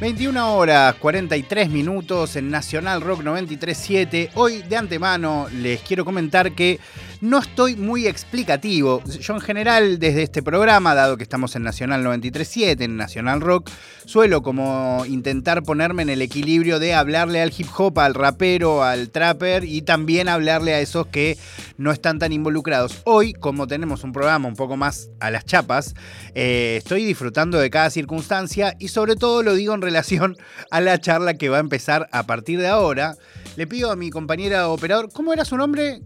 21 horas 43 minutos en Nacional Rock 93.7. Hoy de antemano les quiero comentar que no estoy muy explicativo. Yo en general desde este programa, dado que estamos en Nacional 93.7, en Nacional Rock, suelo como intentar ponerme en el equilibrio de hablarle al hip hop, al rapero, al trapper y también hablarle a esos que no están tan involucrados. Hoy, como tenemos un programa un poco más a las chapas, eh, estoy disfrutando de cada circunstancia y sobre todo lo digo en relación a la charla que va a empezar a partir de ahora. Le pido a mi compañera operador, ¿cómo era su nombre?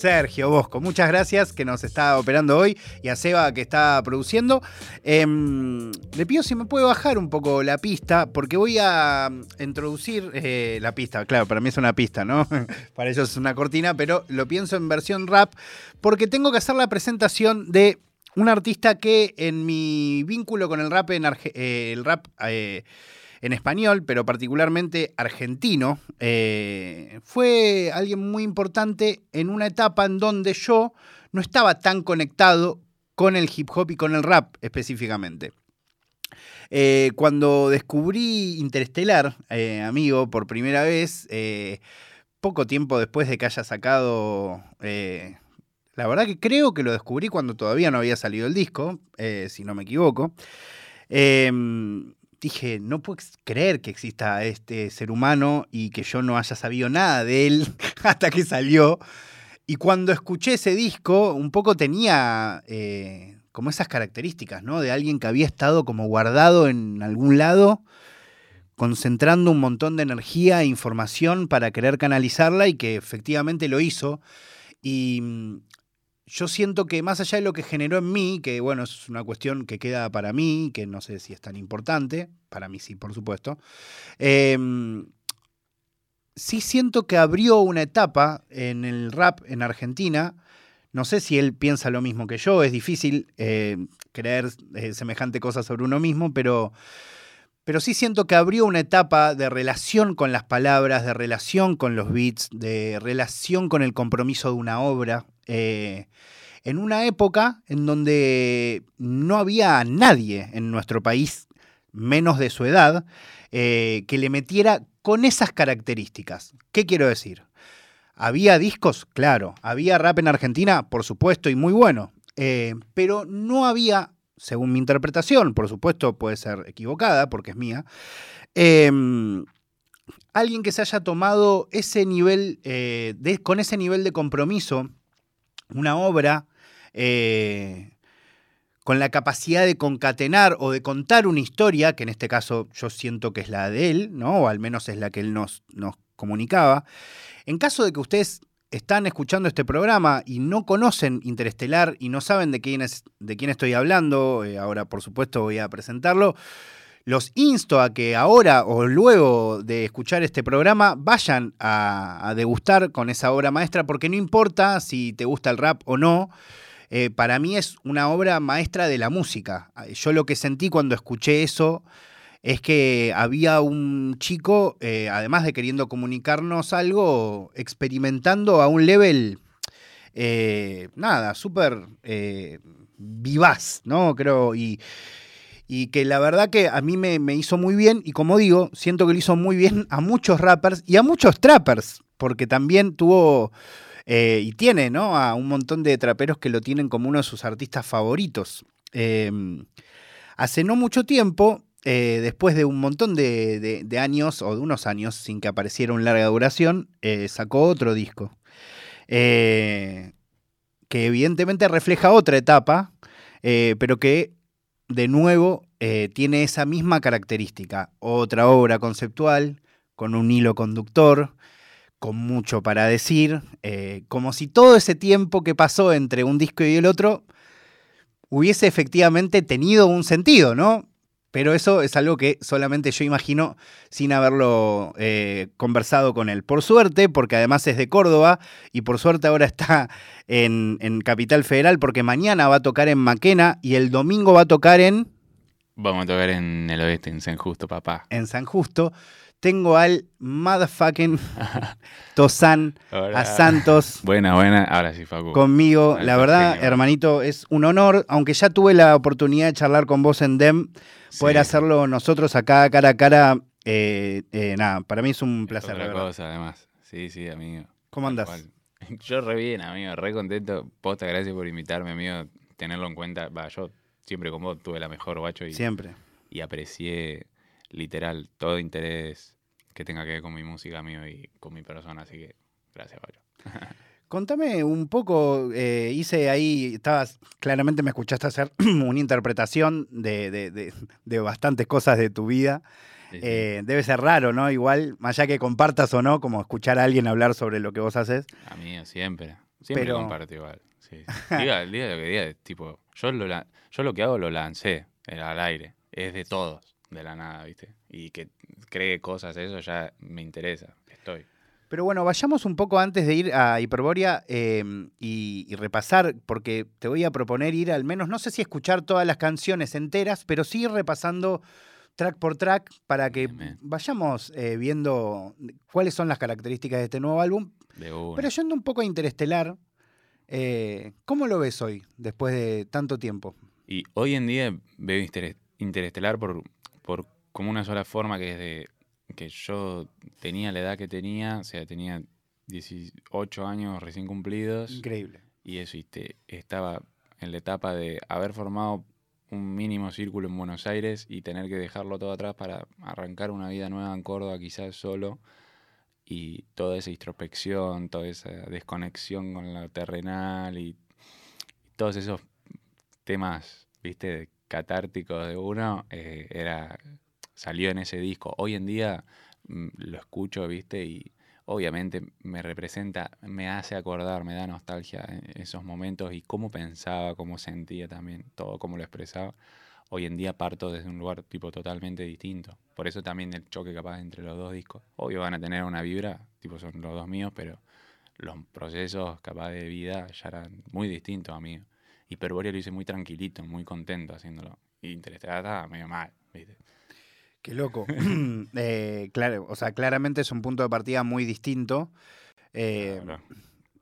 Sergio Bosco, muchas gracias que nos está operando hoy y a Seba que está produciendo. Em, le pido si me puede bajar un poco la pista porque voy a introducir eh, la pista. Claro, para mí es una pista, ¿no? para ellos es una cortina, pero lo pienso en versión rap porque tengo que hacer la presentación de un artista que en mi vínculo con el rap, en eh, el rap eh, en español, pero particularmente argentino, eh, fue alguien muy importante en una etapa en donde yo no estaba tan conectado con el hip hop y con el rap específicamente. cuando descubrí Interestelar, amigo, por primera vez, poco tiempo después de que haya sacado la verdad que creo que lo descubrí cuando todavía no había salido el disco, eh, si no me equivoco. Dije, no puedo creer que exista este ser humano y que yo no haya sabido nada de él hasta que salió. Y cuando escuché ese disco, un poco tenía eh, como esas características, ¿no? De alguien que había estado como guardado en algún lado, concentrando un montón de energía e información para querer canalizarla y que efectivamente lo hizo. Y mm, yo siento que más allá de lo que generó en mí, que bueno, es una cuestión que queda para mí, que no sé si es tan importante, para mí sí, por supuesto, em, sí siento que abrió una etapa en el rap en Argentina. No sé si él piensa lo mismo que yo, es difícil eh, creer eh, semejante cosa sobre uno mismo, pero, pero sí siento que abrió una etapa de relación con las palabras, de relación con los beats, de relación con el compromiso de una obra. Eh, en una época en donde no había nadie en nuestro país, menos de su edad, eh, que le metiera con esas características. ¿Qué quiero decir? ¿Había discos? Claro. ¿Había rap en Argentina? Por supuesto, y muy bueno. Eh, pero no había, según mi interpretación, por supuesto puede ser equivocada porque es mía, em, alguien que se haya tomado ese nivel, con ese nivel de compromiso una obra eh, con la capacidad de concatenar o de contar una historia, que en este caso yo siento que es la de él, ¿no? o al menos es la que él nos, nos comunicaba. En caso de que ustedes están escuchando este programa y no conocen Interestelar y no saben de quién, es, de quién estoy hablando, eh, ahora por supuesto voy a presentarlo, los insto a que ahora o luego de escuchar este programa vayan a, degustar con esa obra maestra, porque no importa si te gusta el rap o no, eh, para mí es una obra maestra de la música. Yo lo que sentí cuando escuché eso es que había un chico, eh, además de queriendo comunicarnos algo, experimentando a un level, eh, nada, súper vivaz, ¿no? Creo, y y que la verdad que a mí me, hizo muy bien y como digo, siento que le hizo muy bien a muchos rappers y a muchos trappers, porque también tuvo eh, y tiene ¿no? a un montón de traperos que lo tienen como uno de sus artistas favoritos. Em, hace no mucho tiempo, eh, después de un montón de, años o de unos años sin que apareciera un larga duración, eh, sacó otro disco. que evidentemente refleja otra etapa, pero que de nuevo, eh, tiene esa misma característica. Otra obra conceptual, con un hilo conductor, con mucho para decir, eh, como si todo ese tiempo que pasó entre un disco y el otro hubiese efectivamente tenido un sentido, ¿no? Pero eso es algo que solamente yo imagino sin haberlo eh, conversado con él. Por suerte, porque además es de Córdoba y por suerte ahora está en, Capital Federal, porque mañana va a tocar en Maquena y el domingo va a tocar en... Vamos a tocar en el oeste, en San Justo, papá. En San Justo. tengo al motherfucking Tosan, a Santos. Buena, buena. Ahora sí, Facu. Conmigo. la verdad, hermanito, es un honor. Aunque ya tuve la oportunidad de charlar con vos en DEM, poder hacerlo nosotros acá cara a cara. Eh, eh, nada, para mí es un placer. Otra cosa, además. Sí, sí, amigo. ¿Cómo andás? Yo re bien, amigo. Re contento. Posta, gracias por invitarme, amigo. Tenerlo en cuenta. Va, yo siempre con vos tuve la mejor, guacho. Y, siempre. Y aprecié literal, todo interés que tenga que ver con mi música, mío y con mi persona. Así que gracias, Pablo. Contame un poco, eh, hice ahí, estabas, claramente me escuchaste hacer una interpretación de, bastantes cosas de tu vida. Eh, debe ser raro, ¿no? Igual, más allá que compartas o no, como escuchar a alguien hablar sobre lo que vos haces. A mí, siempre. Siempre comparto igual. Diga, diga lo que diga, tipo, yo lo, yo lo que hago lo lancé, al aire, es de todos de la nada, ¿viste? Y que cree cosas, eso ya me interesa, estoy. Pero bueno, vayamos un poco antes de ir a Hiperboria em, y, repasar, porque te voy a proponer ir al menos, no sé si escuchar todas las canciones enteras, pero sí ir repasando track por track para que vayamos eh, viendo cuáles son las características de este nuevo álbum. Pero yendo un poco a Interestelar, eh, ¿cómo lo ves hoy, después de tanto tiempo? Y hoy en día veo Interestelar por por como una sola forma que desde que yo tenía la edad que tenía, o sea, tenía 18 años recién cumplidos. Increíble. Y eso, estaba en la etapa de haber formado un mínimo círculo en Buenos Aires y tener que dejarlo todo atrás para arrancar una vida nueva en Córdoba, quizás solo. Y toda esa introspección, toda esa desconexión con lo terrenal y, y todos esos temas, viste, catártico de uno eh, era salió en ese disco. Hoy en día mm, lo escucho, ¿viste? Y obviamente me representa, me hace acordar, me da nostalgia en esos momentos y cómo pensaba, cómo sentía también, todo cómo lo expresaba. Hoy en día parto desde un lugar tipo totalmente distinto. Por eso también el choque capaz entre los dos discos. Obvio van a tener una vibra, tipo son los dos míos, pero los procesos capaz de vida ya eran muy distintos a mí. Hiperborea lo hice muy tranquilito, muy contento haciéndolo. Y Interestelar estaba medio mal, ¿viste? Qué loco. Eh, claro, o sea, claramente es un punto de partida muy distinto. Eh,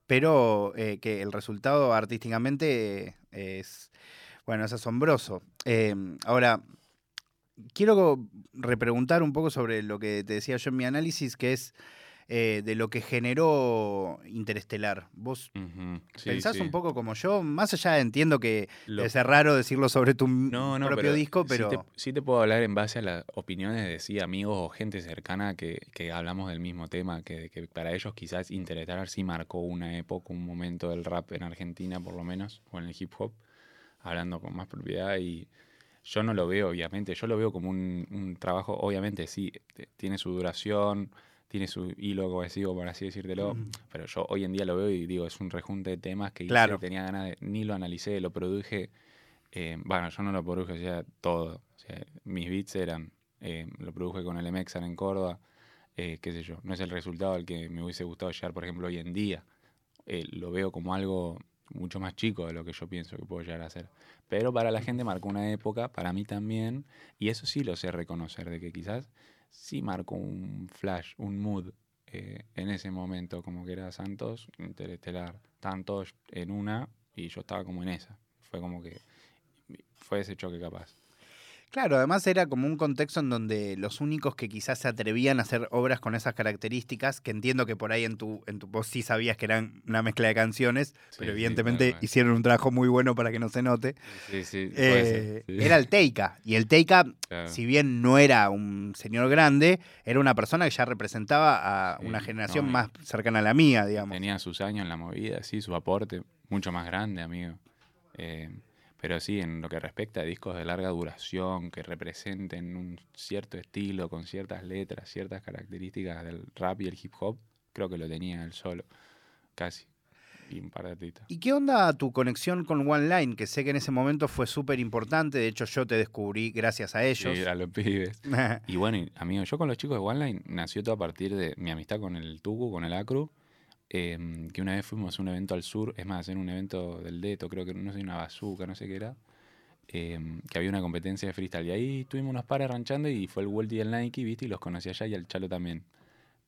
pero eh, que el resultado artísticamente es, bueno, es asombroso. ahora, quiero repreguntar un poco sobre lo que te decía yo en mi análisis, que es eh, de lo que generó Interestelar. ¿Vos pensás un poco como yo? Más allá entiendo que es raro decirlo sobre tu propio disco, pero... Sí te, puedo hablar en base a las opiniones de sí, amigos o gente cercana que, hablamos del mismo tema, que, que, para ellos quizás Interestelar sí marcó una época, un momento del rap en Argentina por lo menos, o en el hip hop, hablando con más propiedad y yo no lo veo, obviamente, yo lo veo como un, un trabajo, obviamente sí, tiene su duración, tiene su hilo cohesivo, por así decírtelo, pero yo hoy en día lo veo y digo, es un rejunte de temas que claro. tenía ganas de, ni lo analicé, lo produje, eh, bueno, yo no lo produje, o sea, todo, o sea, mis beats eran, eh, lo produje con el MXR en Córdoba, eh, qué sé yo, no es el resultado al que me hubiese gustado llegar, por ejemplo, hoy en día, lo veo como algo mucho más chico de lo que yo pienso que puedo llegar a ser. Pero para la gente marcó una época, para mí también, y eso sí lo sé reconocer, de que quizás sí marcó un flash, un mood eh, en ese momento, como que era Santos, Interestelar, tantos en una y yo estaba como en esa. Fue como que fue ese choque capaz. Claro, además era como un contexto en donde los únicos que quizás se atrevían a hacer obras con esas características, que entiendo que por ahí en tu, en tu post sí sabías que eran una mezcla de canciones, pero evidentemente hicieron un trabajo muy bueno para que no se note. Sí, sí, eh, era el Teika. Y el Teika, si bien no era un señor grande, era una persona que ya representaba a una generación más cercana a la mía, digamos. Tenía sus años en la movida, sí, su aporte mucho más grande, amigo. Eh, pero sí, en lo que respecta a discos de larga duración, que representen un cierto estilo, con ciertas letras, ciertas características del rap y el hip hop, creo que lo tenía él solo, casi. Y un par de artistas. ¿Y qué onda tu conexión con One Line? Que sé que en ese momento fue súper importante. De hecho, yo te descubrí gracias a ellos. Sí, a los pibes. y bueno, amigo, yo con los chicos de One Line nació todo a partir de mi amistad con el Tugu, con el Acru Em, que una vez fuimos a un evento al sur, es más, en un evento del Deto, creo que no sé, una bazooka, no sé qué era. em, que había una competencia de freestyle. Y ahí tuvimos unos pares ranchando y fue el Walt y el Nike, ¿viste? Y los conocí allá y al Chalo también.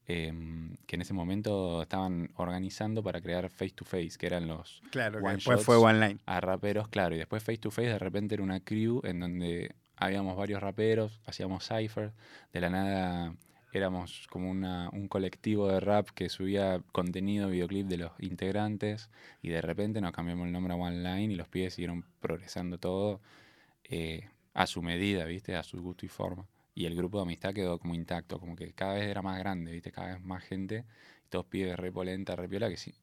Em, que en ese momento estaban organizando para crear Face to Face, que eran los Claro, que one después fue One Line. a raperos, claro. Y después Face to Face de repente era una crew en donde habíamos varios raperos, hacíamos cipher, de la nada éramos como una, un colectivo de rap que subía contenido, videoclip de los integrantes y de repente nos cambiamos el nombre a One Line y los pibes siguieron progresando todo eh, a su medida, ¿viste? A su gusto y forma. Y el grupo de amistad quedó como intacto, como que cada vez era más grande, ¿viste? Cada vez más gente, y todos pibes re polenta, re piola, que sí,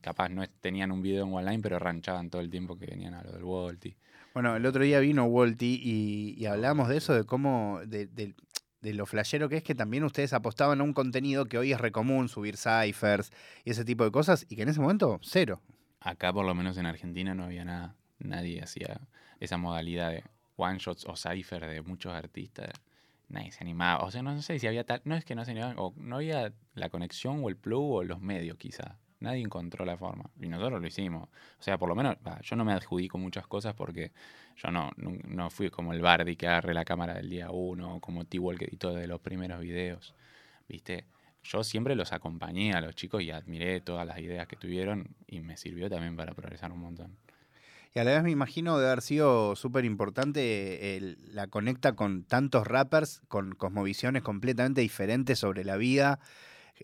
capaz no tenían un video en One Line, pero ranchaban todo el tiempo que venían a lo del Volti. Bueno, el otro día vino Walty y, y hablamos de eso, de cómo, de- de lo flashero que es que también ustedes apostaban a un contenido que hoy es recomún, subir ciphers y ese tipo de cosas, y que en ese momento, cero. Acá, por lo menos en Argentina, no había nada. Nadie hacía esa modalidad de one shots o cipher de muchos artistas. Nadie se animaba. O sea, no sé si había tal. No es que no se animaban, o no había la conexión o el plug o los medios, quizá. Nadie encontró la forma. Y nosotros lo hicimos. O sea, por lo menos, yo no me adjudico muchas cosas porque yo no, no, fui como el Bardi que agarre la cámara del día uno, como T-Wall que editó de los primeros videos. ¿Viste? Yo siempre los acompañé a los chicos y admiré todas las ideas que tuvieron y me sirvió también para progresar un montón. Y a la vez me imagino de haber sido súper importante el- la conecta con tantos rappers, con cosmovisiones completamente diferentes sobre la vida.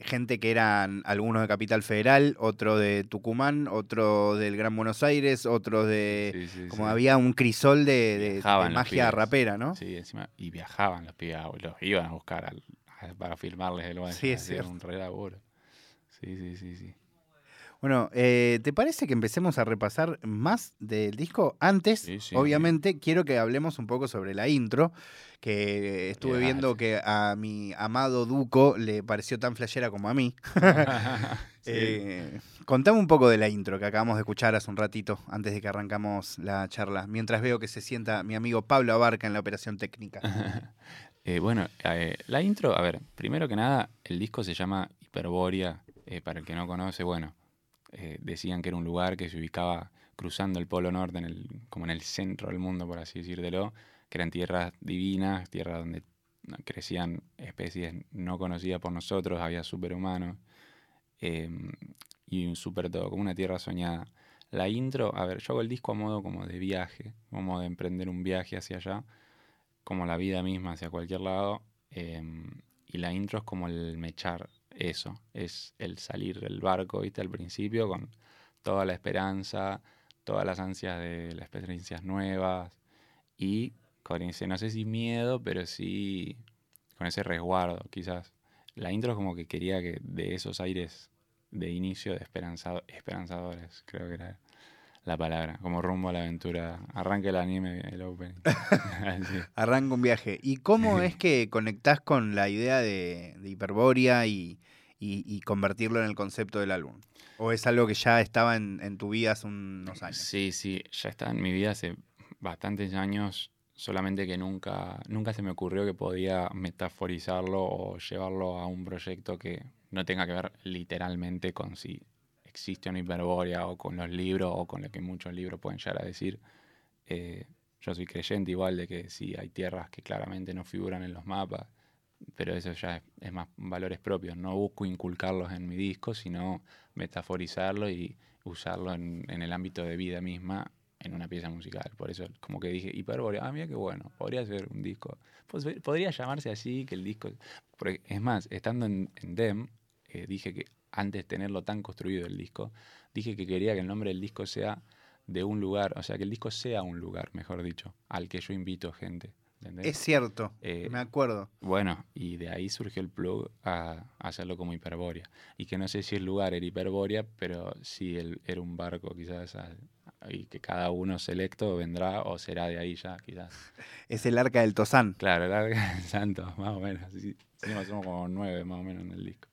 Gente que eran algunos de Capital Federal, otro de Tucumán, otro del Gran Buenos Aires, otro de... Sí, sí, como sí. había un crisol de, magia rapera, ¿no? Sí, encima. Y viajaban los pibes, a- los iban a buscar al- a- para filmarles el. Sí, es cierto. un re laburo. Sí, sí, sí, sí. Bueno, eh, ¿te parece que empecemos a repasar más del disco? Antes, Sí, sí, obviamente, quiero que hablemos un poco sobre la intro, que estuve viendo que a mi amado Duco le pareció tan flashera como a mí. Sí. Eh, contame un poco de la intro que acabamos de escuchar hace un ratito, antes de que arrancamos la charla, mientras veo que se sienta mi amigo Pablo Abarca en la operación técnica. Eh, bueno, eh, la intro, a ver, primero que nada, el disco se llama Hiperbórea. eh, para el que no conoce, bueno, decían que era un lugar que se ubicaba cruzando el Polo Norte, en el, como en el centro del mundo, por así decírtelo, que eran tierras divinas, tierras donde crecían especies no conocidas por nosotros, había superhumanos, eh, y un super todo, como una tierra soñada. La intro, a ver, yo hago el disco a modo como de viaje, como de emprender un viaje hacia allá como la vida misma hacia cualquier lado. em, y la intro es como el mechar eso, es el salir del barco, ¿viste? Al principio con toda la esperanza, todas las ansias de las experiencias nuevas y con ese, no sé si miedo, pero sí con ese resguardo, quizás. La intro es como que quería que de esos aires de inicio de esperanzado, esperanzadores, creo que era la palabra, como rumbo a la aventura. Arranque el anime, el opening. Arranca un viaje. ¿Y cómo es que conectás con la idea de, de y, y- y convertirlo en el concepto del álbum? ¿O es algo que ya estaba en, en tu vida hace unos años? Sí, sí, ya está en mi vida hace bastantes años, solamente que nunca, nunca se me ocurrió que podía metaforizarlo o llevarlo a un proyecto que no tenga que ver literalmente con si existe una hiperbórea o con los libros o con lo que muchos libros pueden llegar a decir. Eh, yo soy creyente igual de que sí hay tierras que claramente no figuran en los mapas, pero eso ya es, más valores propios. No busco inculcarlos en mi disco, sino metaforizarlo y usarlo en el ámbito de vida misma en una pieza musical. Por eso como que dije, hiperbórea, ah, mira qué bueno, podría ser un disco. Pues, podría llamarse así, que el disco... porque, es más, estando en, en DEM, eh, dije que antes de tenerlo tan construido el disco, dije que quería que el nombre del disco sea de un lugar, o sea, que el disco sea un lugar, mejor dicho, al que yo invito gente. ¿entendés? Es cierto, Eh, me acuerdo. Bueno, y de ahí surgió el plug a, a hacerlo como hiperbórea. Y que no sé si el lugar era hiperbórea, pero sí el- era un barco quizás. Y que cada uno selecto vendrá o será de ahí ya, quizás. Es el arca del Tozán. Claro, larga del santo, más o menos. Sí, sí, somos como nueve más o menos en el disco.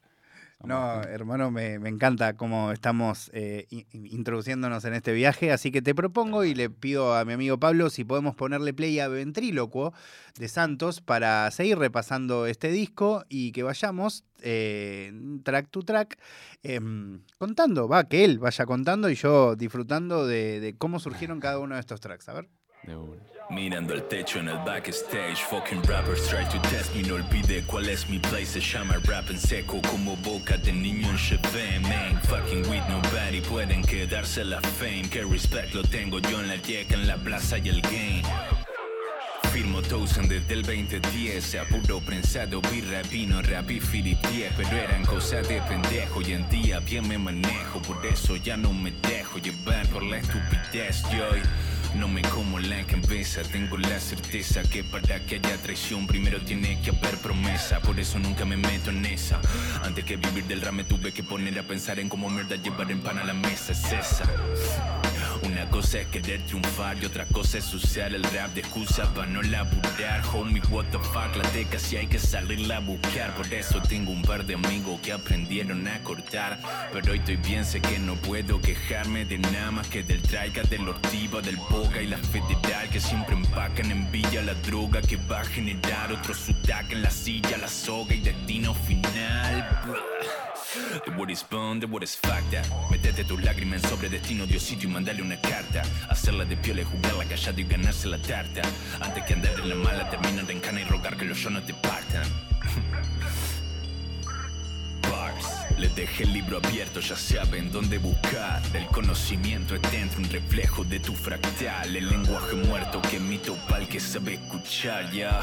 No, hermano, me, me encanta cómo estamos eh, in- introduciéndonos en este viaje, así que te propongo y le pido a mi amigo Pablo si podemos ponerle play a Ventrílocuo de Santos para seguir repasando este disco y que vayamos eh, track to track em, contando, va, que él vaya contando y yo disfrutando de, de cómo surgieron cada uno de estos tracks. A ver. Mirando el techo en el backstage, fucking rappers try to test me, no olvide cuál es mi place, se llama rap en seco como boca de niño en Chevy, man, fucking with nobody, pueden quedarse la fame, que respect lo tengo yo en la yeca, en la plaza y el game. Firmo Thousand desde el 2010 Se puro prensado, birra, vino, rap y Philip 10 Pero eran cosas de pendejo Hoy en día bien me manejo Por eso ya no me dejo llevar por la estupidez Yo no me como la cabeza Tengo la certeza que para que haya traición Primero tiene que haber promesa Por eso nunca me meto en esa Antes que vivir del rap me tuve que poner a pensar En cómo mierda llevar en pan a la mesa Es esa una cosa es querer triunfar y otra cosa es usar el rap de excusa para no laburar. Homie, what the fuck, la teca si hay que salirla a buscar. Por eso tengo un par de amigos que aprendieron a cortar. Pero hoy estoy bien, sé que no puedo quejarme de nada más que del traiga, del ortiva, del y la federal que siempre empacan en villa la droga que va a generar otro sutaca en la silla, la soga y destino final. The word is bone, the word is facta. Metete tus lágrimas sobre destino, Diosito y mandale una carta. Hacerla de piola y jugarla callado y ganarse la tarta. Antes que andar en la mala, terminan de encana y rogar que los yo no te partan. Les dejé el libro abierto, ya saben dónde buscar. El conocimiento es dentro, un reflejo de tu fractal. El lenguaje muerto que emito pa'l que sabe escuchar, ya.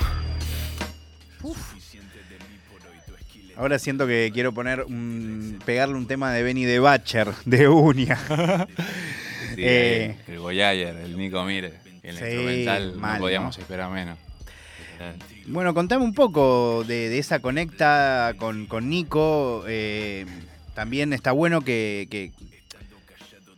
Esquile- Ahora siento que quiero poner un, pegarle un tema de Benny de Bacher, de Unia. Sí, Eh. el, Goyayer, el Nico Mire. El Sí, instrumental mal, no podíamos ¿no? esperar menos. Bueno, contame un poco de, de esa conecta con, con Nico. eh, también está bueno que. que-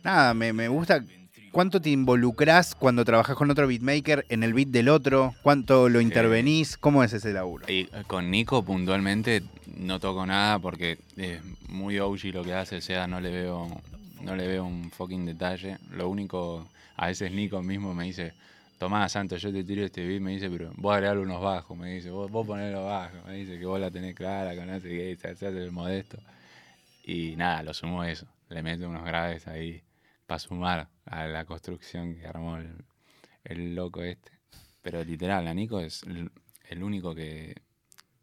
nada, me, me gusta. ¿Cuánto te involucrás cuando trabajas con otro beatmaker en el beat del otro? ¿Cuánto lo intervenís? ¿Cómo es ese laburo? Y eh, con Nico puntualmente no toco nada porque es muy OG lo que hace, o sea, no le veo no le veo un fucking detalle. Lo único, a veces Nico mismo me dice, Tomás Santos, yo te tiro este beat, me dice, pero vos agregale unos bajos, me dice, vos, vos ponelo bajo, me dice que vos la tenés clara, con sé qué, se hace el modesto. Y nada, lo sumo eso, le meto unos graves ahí para sumar a la construcción que armó el, loco este. Pero literal, a Nico es el, el único que,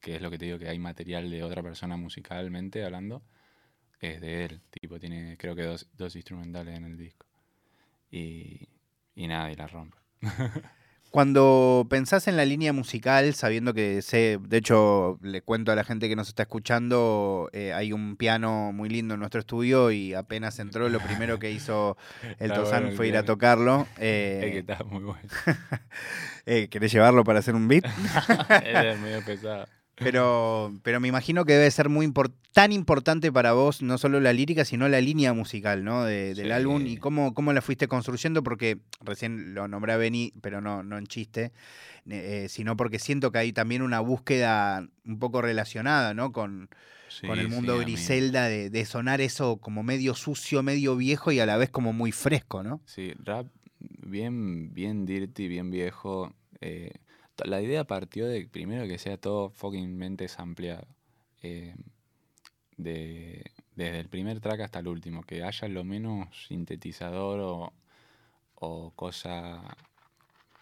que es lo que te digo, que hay material de otra persona musicalmente hablando, es de él. Tipo, tiene creo que dos, dos instrumentales en el disco. Y, y nada, y la rompe. Cuando pensás en la línea musical, sabiendo que sé, de hecho, le cuento a la gente que nos está escuchando, eh, hay un piano muy lindo en nuestro estudio y apenas entró, lo primero que hizo el Tozán bueno fue ir a tocarlo. Es que Eh, está muy bueno. eh, ¿Querés llevarlo para hacer un beat? es medio pesado. Pero, pero me imagino que debe ser muy impor- tan importante para vos, no solo la lírica, sino la línea musical, ¿no? De- del Sí. álbum y cómo, cómo la fuiste construyendo, porque recién lo nombré a Benny, pero no, no en chiste, eh, sino porque siento que hay también una búsqueda un poco relacionada, ¿no? Con, con el mundo sí. Griselda de, de sonar eso como medio sucio, medio viejo y a la vez como muy fresco, ¿no? Sí, rap bien, bien dirty, bien viejo. eh, la idea partió de primero que sea todo fuckingmente sampleado. eh, de, desde el primer track hasta el último, que haya lo menos sintetizador o, o cosa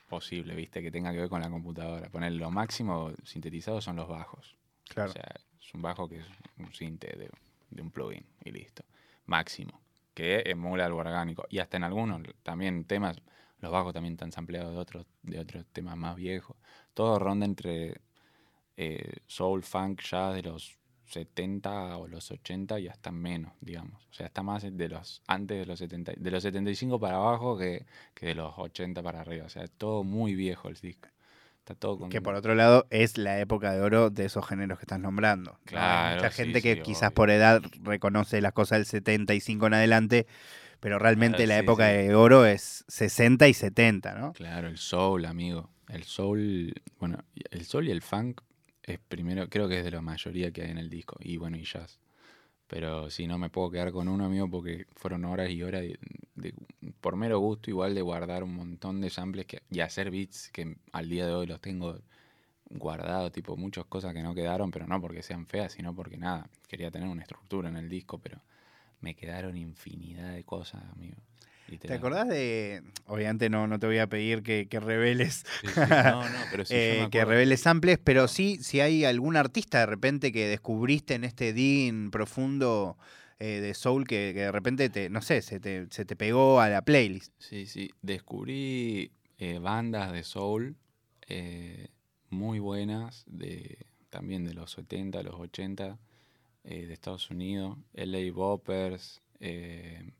posible, ¿viste? Que tenga que ver con la computadora. Poner lo máximo sintetizado son los bajos. Claro. O sea, es un bajo que es un sinte de, de un plugin y listo. Máximo. Que emula algo orgánico. Y hasta en algunos también temas, los bajos también están sampleados de otros, de otros temas más viejos. Todo ronda entre eh, soul, funk, ya de los 70 o los 80 y hasta menos, digamos. O sea, está más de los antes de los 70, de los 75 para abajo que, que de los 80 para arriba. O sea, es todo muy viejo el disco. Está todo con Que por otro lado es la época de oro de esos géneros que estás nombrando. ¿no? Hay Claro, mucha sí, gente que sí, quizás obvio. por edad reconoce las cosas del 75 en adelante, pero realmente Claro, la sí, época sí. de oro es 60 y 70, ¿no? Claro, el soul, amigo. El soul, bueno, el soul y el funk es primero, creo que es de la mayoría que hay en el disco. Y bueno, y jazz. Pero si no me puedo quedar con uno, amigo, porque fueron horas y horas de, de- por mero gusto igual de guardar un montón de samples que, y hacer beats que al día de hoy los tengo guardados, tipo muchas cosas que no quedaron, pero no porque sean feas, sino porque nada, quería tener una estructura en el disco, pero me quedaron infinidad de cosas, amigo. ¿Te acordás de.? Obviamente no, no te voy a pedir que, que reveles. Sí, sí. No, no, pero sí, eh, que reveles samples, pero sí, si hay algún artista de repente que descubriste en este din profundo eh, de soul que, que de repente te, no sé, se te, se te pegó a la playlist. Sí, sí. Descubrí eh, bandas de soul muy buenas, de, también de los 70, los 80, eh, de Estados Unidos. LA Boppers. eh,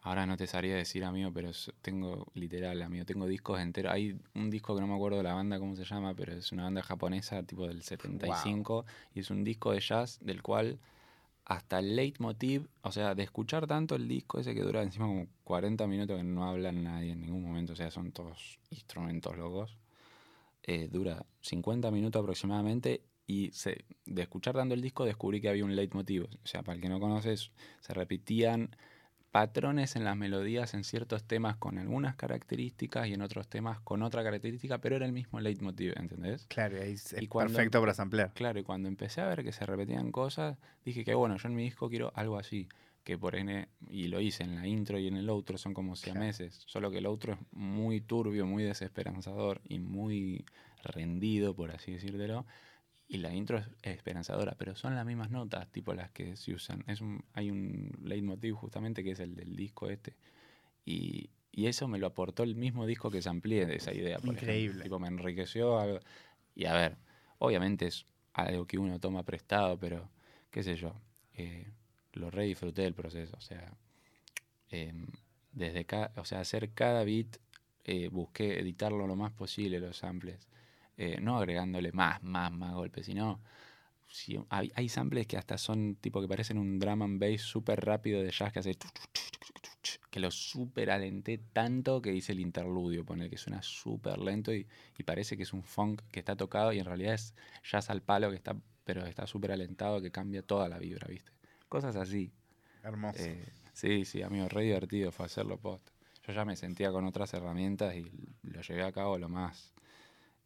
ahora no te sabría decir, amigo, pero tengo, literal, amigo, tengo discos enteros. Hay un disco que no me acuerdo de la banda, cómo se llama, pero es una banda japonesa, tipo del 75, y es un disco de jazz del cual hasta el leitmotiv, o sea, de escuchar tanto el disco ese que dura encima como 40 minutos que no habla nadie en ningún momento, o sea, son todos instrumentos locos, eh, dura 50 minutos aproximadamente y se, de escuchar tanto el disco descubrí que había un leitmotiv, o sea, para el que no conoces, se repetían patrones en las melodías en ciertos temas con algunas características y en otros temas con otra característica, pero era el mismo leitmotiv, ¿entendés? Claro, es, Y es cuando- perfecto para samplear. Claro, y cuando empecé a ver que se repetían cosas, dije que bueno, yo en mi disco quiero algo así. Que por N, y lo hice en la intro y en el outro, son como siameses. Solo que el outro es muy turbio, muy desesperanzador y muy rendido, por así decírtelo. Y la intro es esperanzadora, pero son las mismas notas, tipo las que se usan. Es un, hay un leitmotiv justamente que es el del disco este. Y, y eso me lo aportó el mismo disco que se amplíe de esa idea. Por ejemplo. Increíble. Tipo, me enriqueció. algo- Y a ver, obviamente es algo que uno toma prestado, pero qué sé yo. eh, lo re disfruté del proceso. O sea, em, desde o sea, hacer cada beat, eh, busqué editarlo lo más posible, los samples. Eh, no agregándole más, más, más golpes, sino si hay, hay samples que hasta son tipo que parecen un drum and bass súper rápido de jazz que hace que lo súper alenté tanto que hice el interludio, pone que suena súper lento y, y parece que es un funk que está tocado y en realidad es jazz al palo que está, pero está súper alentado que cambia toda la vibra, ¿viste? Cosas así. Hermoso. Eh, sí, sí, amigo, re divertido fue hacerlo post. Yo ya me sentía con otras herramientas y lo llevé a cabo lo más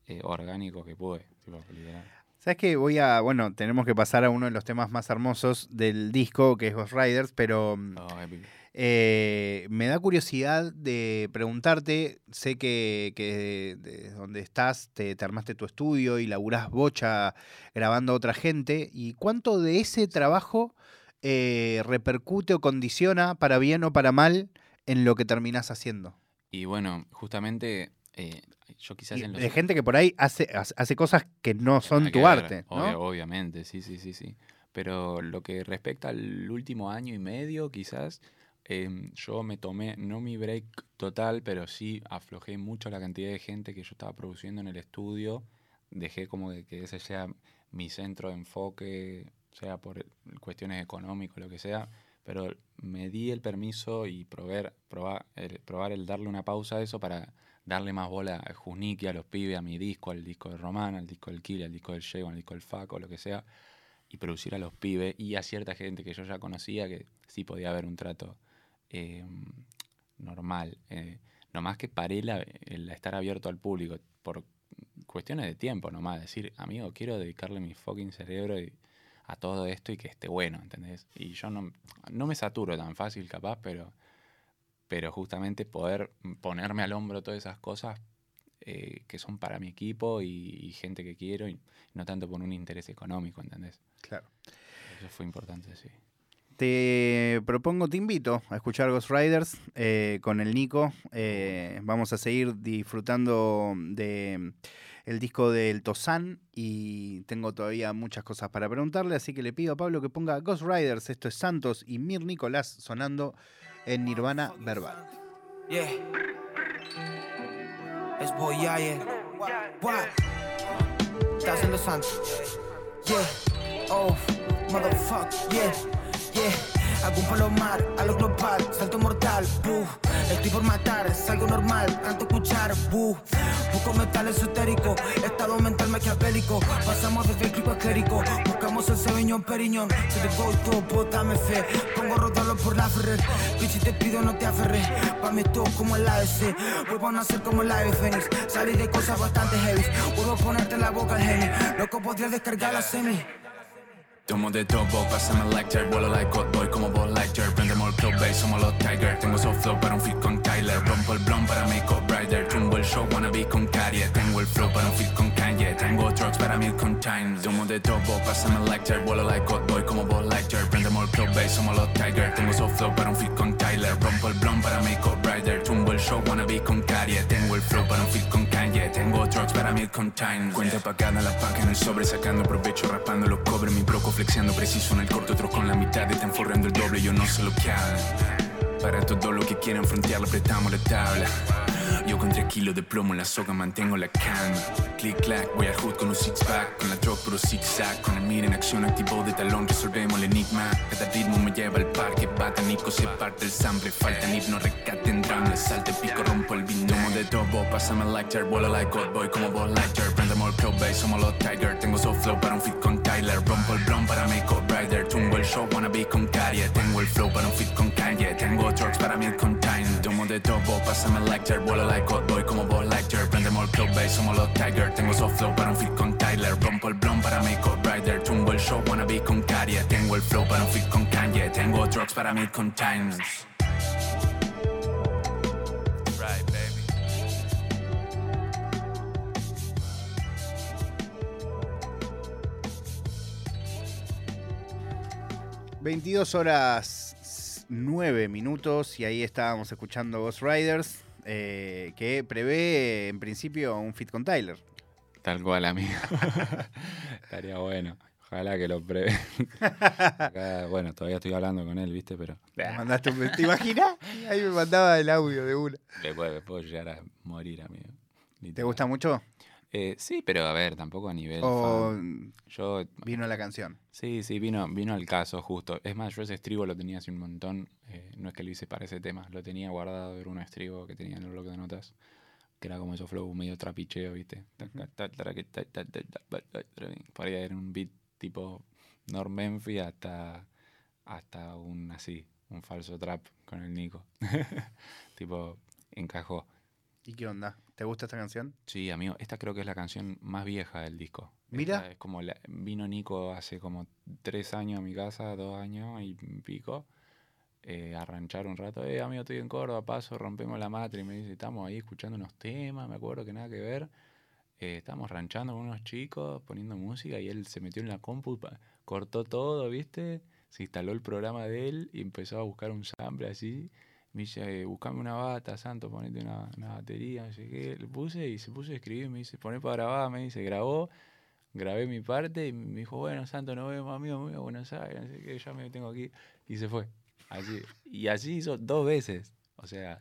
eh, orgánico que pude, tipo, literal. ¿Sabes qué? Voy a. Bueno, tenemos que pasar a uno de los temas más hermosos del disco, que es Ghost Riders, pero. mm, Oh, épico. Eh, me da curiosidad de preguntarte, sé que, que de donde estás te, te armaste tu estudio y laburás bocha grabando a otra gente, y cuánto de ese trabajo eh, repercute o condiciona, para bien o para mal, en lo que terminás haciendo. Y bueno, justamente eh, yo quizás Y en los... de gente que por ahí hace, hace cosas que no son Nada tu que ver, arte, ¿no? obvio- obviamente, sí, sí, sí, sí. Pero lo que respecta al último año y medio, quizás, em, yo me tomé, no mi break total, pero sí aflojé mucho la cantidad de gente que yo estaba produciendo en el estudio. Dejé como de que ese sea mi centro de enfoque, sea por cuestiones económicas, lo que sea. Pero me di el permiso y probar, probar, el, probar el darle una pausa a eso para darle más bola a Juniki, a los pibes, a mi disco, al disco de Román, al disco del Kill, al disco del Shego, al disco del Faco, lo que sea, y producir a los pibes y a cierta gente que yo ya conocía que sí podía haber un trato eh, normal. Eh, nomás que paré la- el estar abierto al público por cuestiones de tiempo nomás, decir, amigo, quiero dedicarle mi fucking cerebro y- a todo esto y que esté bueno, ¿entendés? Y yo no, no me saturo tan fácil capaz, pero, pero justamente poder ponerme al hombro todas esas cosas eh, que son para mi equipo y, y gente que quiero y no tanto por un interés económico, ¿entendés? Claro. Eso fue importante, sí. Te propongo, te invito a escuchar Ghost Riders eh, con el Nico. Eh, vamos a seguir disfrutando de el disco del Tosan y tengo todavía muchas cosas para preguntarle, así que le pido a Pablo que ponga Ghost Riders. Esto es Santos y Mir Nicolás sonando en Nirvana Verbal. Yeah. Es Boyaye. Estás en los Santos. Yeah. Oh, motherfucker. Yeah. Yeah. Hago un palomar a lo global, salto mortal, buh. Estoy por matar, es algo normal, canto escuchar, buh. Busco metal esotérico, estado mental maquiavélico. Pasamos desde el clipo esférico, buscamos el Sauvignon Periñón. Se te voy todo, bótame fe. Pongo a rodarlo por la Ferrer. Bitch, te pido, no te aferres. Pa' mí todo como el ABC. Vuelvo a nacer como el ave fénix. Salí de cosas bastante heavy. Vuelvo a ponerte en la boca al genio. Loco, podría descargar la semi. Tomo de todo, pásame el lecture Vuelo like Boy como Bob Lecter. Prendemos el club bass, somos los Tiger. Tengo soft flow para un fit con Tyler Rompo el blond para mi co-brider Tumbo el show, wanna be con Carrie Tengo el flow para un fit con Kanye. Tengo drugs para mil con times Tomo de todo, pásame el Vuelo like Boy como Bob Lecter. Prendemos el club bass, somos los Tiger. Tengo soft flow para un fit con Tyler Rompo el blond para mi co-brider Tumbo el show, wanna be con Carrie Tengo el flow para un fit con Kanye. Tengo drugs para mil con times Cuenta pagada la paga en el sobre Sacando provecho, rapando los cobres Mi broco flexiando preciso en el corto Otros con la mitad están forrando el doble Yo no sé lo que hablan Para todo lo que quieran frontearlo apretamos la tabla yo con 3 kilos de plomo en la soga mantengo la calma. Click clack, voy al hood con un six pack, con la drop puro zigzag. Con el mir en acción activo de talón resolvemos el enigma. Cada ritmo me lleva al parque, batánico se parte el sample. Falta hipno, recate en drum, le salta el pico, rompo el vino. Tomo de todo, pásame el lighter, vuelo like God Boy como Bob Lighter. Prendemos el club bass, somos los Tiger. Tengo soft flow para un fit con Tyler. Rompo el blond para mi co-rider. Tumbo el show, wanna be con Carrie. Tengo el flow para un fit con Kanye. Tengo drugs para mí con Time. Tomo de todo, pásame el lighter, vuelo like Boy como Bob Lighter. Prendemos el club bass, somos los Tiger. Tengo soft flow para un fit con Tyler. Rompo el blond para mi co-rider. Tumbo el show, wanna be con Carrie. Tengo el flow para un fit con Kanye. Tengo drugs para mí con times. Right, baby. 22 horas 9 minutos y ahí estábamos escuchando Ghost Riders, eh, que prevé en principio un fit con Tyler. Tal cual, amigo. Estaría bueno. Ojalá que lo prevé. Acá, bueno, todavía estoy hablando con él, ¿viste? Pero Me mandaste un- ¿Te imaginas? Ahí me mandaba el audio de una. puedo, le puedo llegar a morir, amigo. ¿Te gusta mucho? Eh, sí, pero a ver, tampoco a nivel ¿O fan. Yo, vino la canción? sí, sí, vino, vino al caso justo. Es más, yo ese estribo lo tenía hace un montón. eh, no es que lo hice para ese tema, lo tenía guardado, era un estribo que tenía en el bloque de notas. Que era como esos flow medio trapicheo, ¿viste? Por ahí era un beat tipo Norm Memphis hasta, hasta un así, un falso trap con el Nico. tipo, encajó. ¿Y qué onda? ¿Te gusta esta canción? Sí, amigo, esta creo que es la canción más vieja del disco. Mira. Es como la- vino Nico hace como tres años a mi casa, dos años y pico, eh, a ranchar un rato. Eh, amigo, estoy en Córdoba, paso, rompemos la matre. Y me dice, estamos ahí escuchando unos temas, me acuerdo que nada que ver. Eh, estamos ranchando con unos chicos, poniendo música y él se metió en la compu, cortó todo, ¿viste? Se instaló el programa de él y empezó a buscar un sample así. Me dice, eh, buscame una bata, Santo, ponete una, una batería, no sé qué. Le puse y se puso a escribir, me dice, poné para grabar, me dice, grabó, grabé mi parte y me dijo, bueno, Santo, nos vemos, amigo, me voy a Buenos Aires, no sé qué, ya me tengo aquí. Y se fue. Así. Y así hizo dos veces. O sea.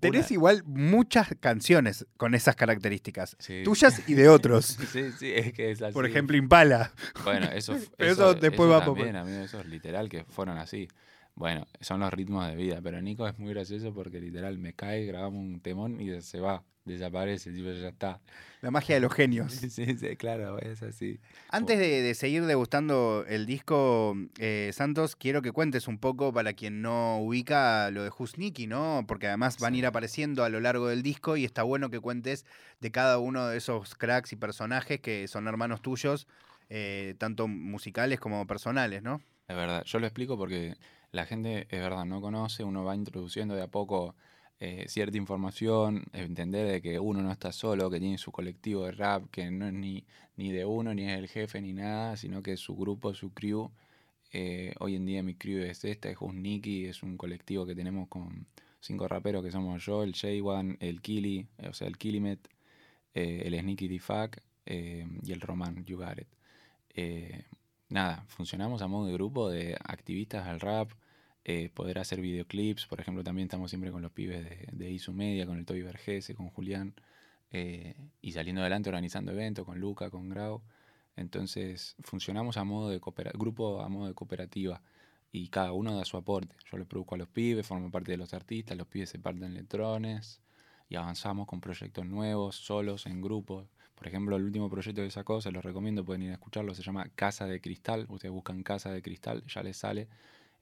Tenés una- igual muchas canciones con esas características. Sí. Tuyas y de otros. Sí, sí, es que es así. Por ejemplo, Impala. Bueno, eso, Pero eso después eso también, amigo, eso es literal que fueron así. Bueno, son los ritmos de vida, pero Nico es muy gracioso porque literal me cae, grabamos un temón y se va, desaparece, tipo, ya está. La magia de los genios. Sí, sí, claro, es así. Antes de, de seguir degustando el disco, eh, Santos, quiero que cuentes un poco para quien no ubica lo de Husniki, ¿no? Porque además van a ir apareciendo a lo largo del disco y está bueno que cuentes de cada uno de esos cracks y personajes que son hermanos tuyos, eh, tanto musicales como personales, ¿no? Es verdad, yo lo explico porque la gente, es verdad, no conoce, uno va introduciendo de a poco eh, cierta información, entender de que uno no está solo, que tiene su colectivo de rap, que no es ni, ni de uno, ni es el jefe, ni nada, sino que es su grupo, su crew. Eh, hoy en día mi crew es esta, es Nicky, es un colectivo que tenemos con cinco raperos que somos yo, el J1, el Kili, o sea, el Kilimet, eh, el Sneaky D-Fuck y el It. Eh, nada, funcionamos a modo de grupo de activistas al rap, eh, poder hacer videoclips, por ejemplo, también estamos siempre con los pibes de, de Isu Media, con el Toby Vergese, con Julián, eh, y saliendo adelante organizando eventos con Luca, con Grau. Entonces, funcionamos a modo de grupo a modo de cooperativa y cada uno da su aporte. Yo le produzco a los pibes, formo parte de los artistas, los pibes se parten letrones y avanzamos con proyectos nuevos, solos, en grupos. Por ejemplo, el último proyecto que sacó, se los recomiendo, pueden ir a escucharlo, se llama Casa de Cristal. Ustedes buscan Casa de Cristal, ya les sale.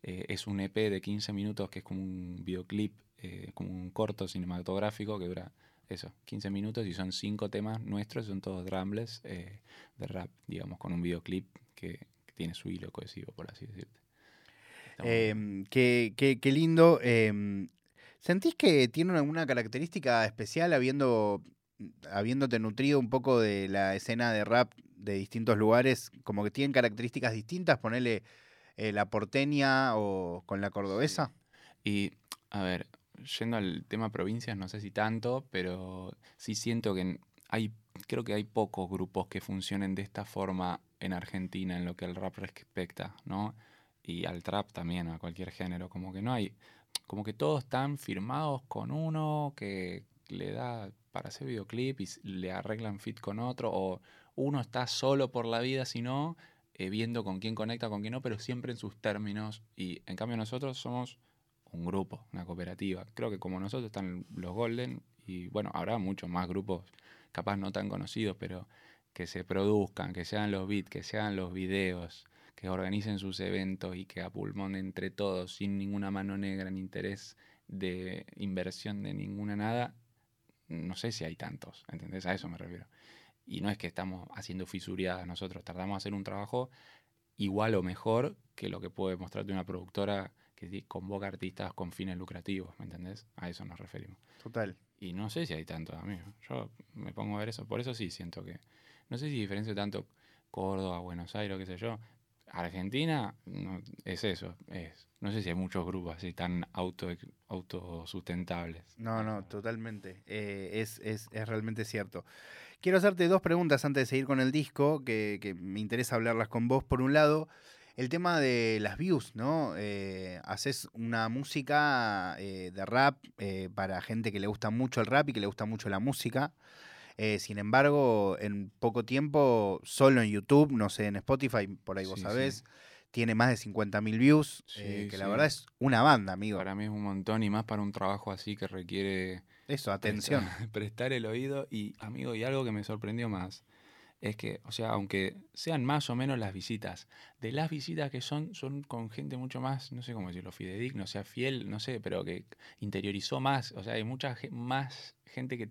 Eh, es un EP de 15 minutos que es como un videoclip, eh, como un corto cinematográfico que dura eso, 15 minutos y son cinco temas nuestros, son todos drumless eh, de rap, digamos, con un videoclip que, tiene su hilo cohesivo, por así decirte. Bueno. qué, qué- qué lindo. eh, ¿Sentís que tiene alguna característica especial habiendo, habiéndote nutrido un poco de la escena de rap de distintos lugares? Como que tienen características distintas, ponerle la porteña o con la cordobesa. Y, a ver, yendo al tema provincias, no sé si tanto, pero sí siento que hay, creo que hay pocos grupos que funcionen de esta forma en Argentina en lo que al rap respecta, ¿no? Y al trap también, a cualquier género, como que no hay, como que todos están firmados con uno que le da para hacer videoclip y le arreglan fit con otro, o uno está solo por la vida, sino eh, viendo con quién conecta, con quién no, pero siempre en sus términos. Y en cambio nosotros somos un grupo, una cooperativa. Creo que como nosotros están los Golden y bueno, habrá muchos más grupos, capaz no tan conocidos, pero que se produzcan, que se hagan los beats, que se hagan los videos, que organicen sus eventos y que a pulmón entre todos, sin ninguna mano negra ni interés de inversión de ninguna nada, no sé si hay tantos, ¿entendés? A eso me refiero. Y no es que estamos haciendo fisuriadas nosotros, tardamos en hacer un trabajo igual o mejor que lo que puede mostrarte una productora que convoca artistas con fines lucrativos, ¿me entendés? A eso nos referimos. Total. Y no sé si hay tanto, amigo. Yo me pongo a ver eso, por eso sí siento que. No sé si diferencio tanto Córdoba, Buenos Aires, qué sé yo. Argentina no, es eso, es. No sé si hay muchos grupos así tan auto, autosustentables. No, no, totalmente. Eh, es, es- es realmente cierto. Quiero hacerte dos preguntas antes de seguir con el disco, que, que me interesa hablarlas con vos. Por un lado, el tema de las views, ¿no? Eh, haces una música eh, de rap eh, para gente que le gusta mucho el rap y que le gusta mucho la música. Eh, sin embargo, en poco tiempo, solo en YouTube, no sé, en Spotify, por ahí vos Sí, sabés, sí. tiene más de 50.000 views, eh, Sí, que la verdad es una banda, amigo. Para mí es un montón y más para un trabajo así que requiere Eso, atención. Prestar, prestar el oído y, amigo, y algo que me sorprendió más es que, o sea, aunque sean más o menos las visitas, de las visitas que son, son con gente mucho más, no sé cómo decirlo, fidedigno, o sea, fiel, no sé, pero que interiorizó más, o sea, hay mucha más gente que,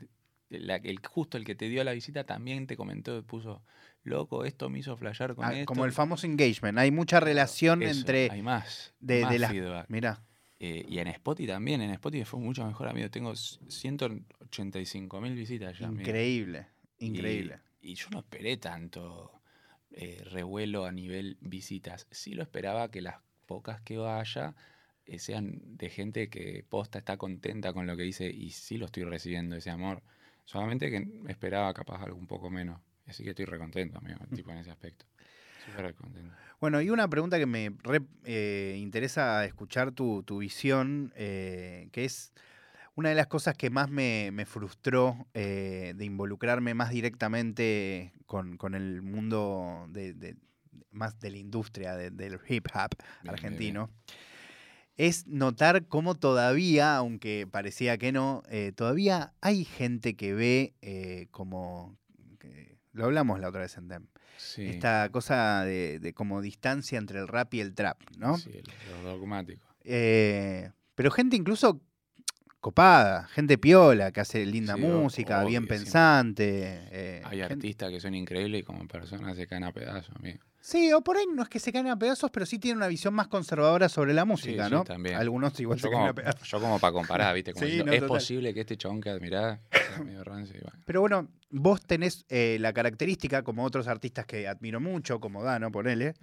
la- el, justo el que te dio la visita también te comentó, puso, loco, esto me hizo flashear con Ah, esto. como el famoso engagement. Hay mucha relación Eso, entre. Hay más, de- más de. Mirá, Eh, y en Spotify también, en Spotify fue mucho mejor, amigo. Tengo 185 mil visitas ya. amigo. increíble. Y- Increíble. Y, yo no esperé tanto eh, revuelo a nivel visitas. Sí lo esperaba que las pocas que vaya eh, sean de gente que posta está contenta con lo que dice y sí lo estoy recibiendo ese amor. Solamente que esperaba capaz algo un poco menos. Así que estoy recontento, amigo, tipo en ese aspecto. Súper contento. Bueno, y una pregunta que me re- eh, interesa escuchar tu, tu visión, eh, que es una de las cosas que más me, me frustró eh, de involucrarme más directamente con, con el mundo de, de- más de la industria de- del hip hop bien, argentino. Es notar cómo todavía, aunque parecía que no, eh, todavía hay gente que ve eh, como. que- lo hablamos la otra vez en DEM. Sí, Esta cosa de, de como distancia entre el rap y el trap, ¿no? sí, los dogmáticos. Eh, pero gente incluso copada, gente piola, que hace linda Sí, música, obvio, bien pensante. eh, Hay gente- artistas que son increíbles y como personas se caen a pedazos, amigo. Sí, o por ahí no es que se caen a pedazos, pero sí tienen una visión más conservadora sobre la música, sí, ¿no? también. Algunos igual Yo se caen a como, pedazos. yo como para comparar, ¿viste? Como Sí, diciendo, no, es total. posible que este chabón que admirás medio rancio y bueno. Pero bueno, vos tenés eh, la característica, como otros artistas que admiro mucho, como Dano, ponele,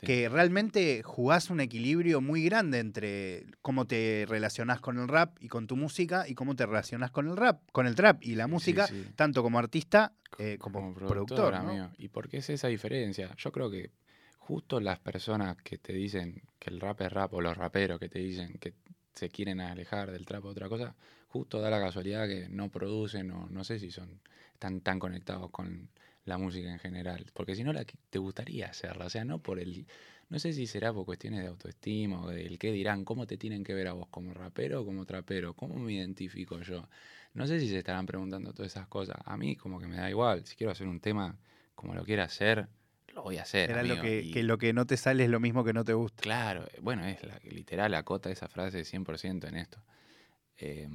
que realmente jugás un equilibrio muy grande entre cómo te relacionás con el rap y con tu música y cómo te relacionás con el rap, con el trap y la música, tanto como artista eh, como, productor. ¿no? amigo. ¿Y por qué es esa diferencia? Yo creo que justo las personas que te dicen que el rap es rap o los raperos que te dicen que se quieren alejar del trap o otra cosa, justo da la casualidad que no producen o no sé si son están tan conectados con la música en general, porque si no la que te gustaría hacerla, o sea, no por el no sé si será por cuestiones de autoestima o del qué dirán, cómo te tienen que ver a vos como rapero o como trapero, cómo me identifico yo. No sé si se estarán preguntando todas esas cosas. A mí como que me da igual. Si quiero hacer un tema como lo quiera hacer, lo voy a hacer. Era lo que, y- que lo que no te sale es lo mismo que no te gusta. Claro, eh, bueno, es la, literal, acota esa frase 100% en esto. Eh,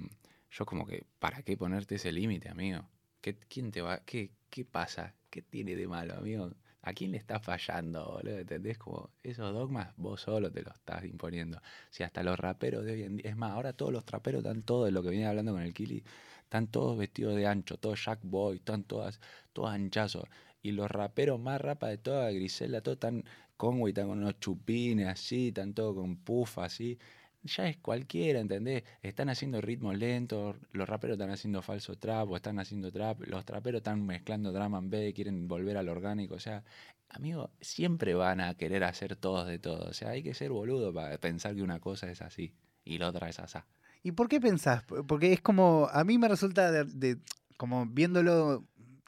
yo como que, ¿para qué ponerte ese límite, amigo? ¿Qué, ¿Quién te va? Qué, ¿Qué pasa? ¿Qué tiene de malo, amigo? ¿A quién le está fallando, boludo? ¿Entendés? Como esos dogmas vos solo te los estás imponiendo. Si hasta los raperos de hoy en día. Es más, ahora todos los traperos están todos, de lo que venía hablando con el Kili, están todos vestidos de ancho, todos Jack Boy, están todas, todos anchazos. Y los raperos más rapa de toda Grisela, todos están Conway, están con unos chupines así, están todos con puff así ya es cualquiera, ¿entendés? Están haciendo ritmos lentos, los raperos están haciendo falso trap o están haciendo trap, los traperos están mezclando drama en B, quieren volver al orgánico, o sea, amigo, siempre van a querer hacer todos de todo, o sea, hay que ser boludo para pensar que una cosa es así y la otra es asá. ¿Y por qué pensás? Porque es como, a mí me resulta de, como viéndolo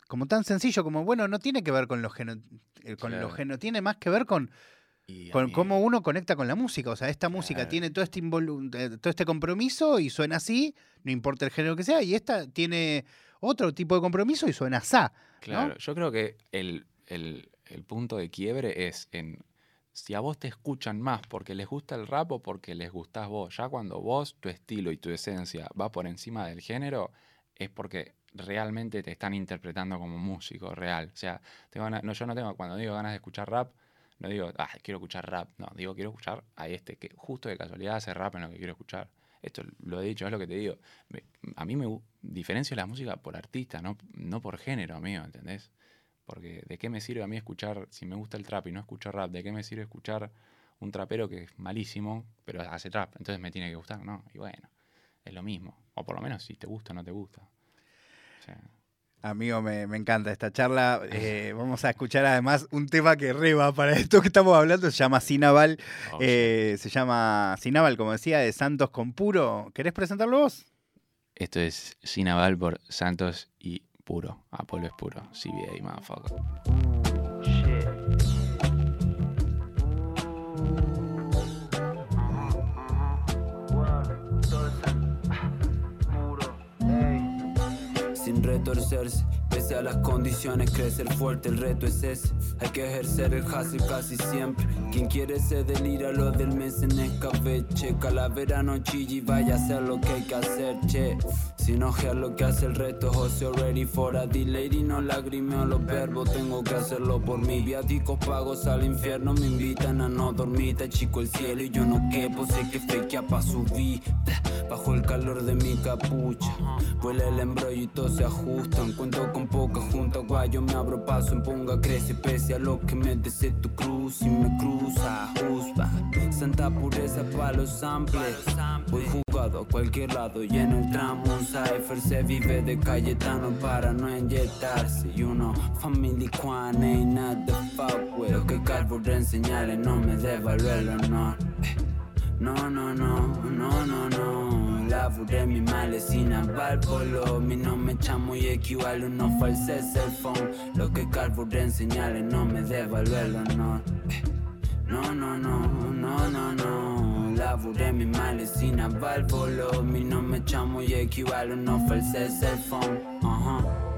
como tan sencillo como, bueno, no tiene que ver con los geno, eh, con los geno, tiene más que ver con con cómo uno conecta con la música. O sea, esta música tiene todo este, eh, todo este compromiso y suena así, no importa el género que sea, y esta tiene otro tipo de compromiso y suena así. Claro, yo creo que el, punto de quiebre es en si a vos te escuchan más porque les gusta el rap o porque les gustás vos. Ya cuando vos, tu estilo y tu esencia va por encima del género, es porque realmente te están interpretando como músico real. O sea, no, yo no tengo, cuando digo ganas de escuchar rap, no digo, ah, quiero escuchar rap. No, digo, quiero escuchar a este, que justo de casualidad hace rap en lo que quiero escuchar. Esto lo he dicho, es lo que te digo. a mí me diferencio la música por artista, no, no por género, amigo, ¿entendés? Porque ¿de qué me sirve a mí escuchar, si me gusta el trap y no escucho rap, ¿de qué me sirve escuchar un trapero que es malísimo, pero hace trap? Entonces me tiene que gustar, ¿no? Y bueno, es lo mismo. O por lo menos si te gusta o no te gusta. O sea, Amigo, me, encanta esta charla. Eh, vamos a escuchar además un tema que reba para esto que estamos hablando. Se llama Sinaval. Oh, eh, se llama Sinaval, como decía, de Santos con Puro. ¿Querés presentarlo vos? Esto es Sinaval por Santos y Puro. Apolo es puro. CBA, motherfucker. retorcerse. Pese a las condiciones, crecer fuerte, el reto es ese. Hay que ejercer el hustle casi siempre. Quien quiere se delira lo del mes en escabeche. Calavera no chilla y vaya a hacer lo que hay que hacer, che. Sin ojear lo que hace el resto, José ready for a delay y no lagrimeo los verbos. Tengo que hacerlo por mí. Viáticos pagos al infierno me invitan a no dormir. Te chico el cielo y yo no quepo, sé que fake pa' subir. Bajo el calor de mi capucha, vuela el embrollo y todo se ajustan. Cuento con poca junta, guayo me abro paso, en punga crece, pese a lo que me desee tu cruz y me cruza, juzga. Santa pureza para los samples. Voy jugado a cualquier lado, lleno el tramo, un cipher se vive de Cayetano para no inyectarse. Y uno, family quan, ain't not the fuck with. Lo que calvo enseñarle no me devalúe el honor. No, no, no, no, no, no. Lavoré mi male sin polo. Mi me chamo y equivale uno falses el phone. Lo que de enseñarle no me devalúe el honor. No, no, no, no, no, no. Lavoré mi male sin polo. Mi me chamo y equivale uno falses el phone. Uh -huh.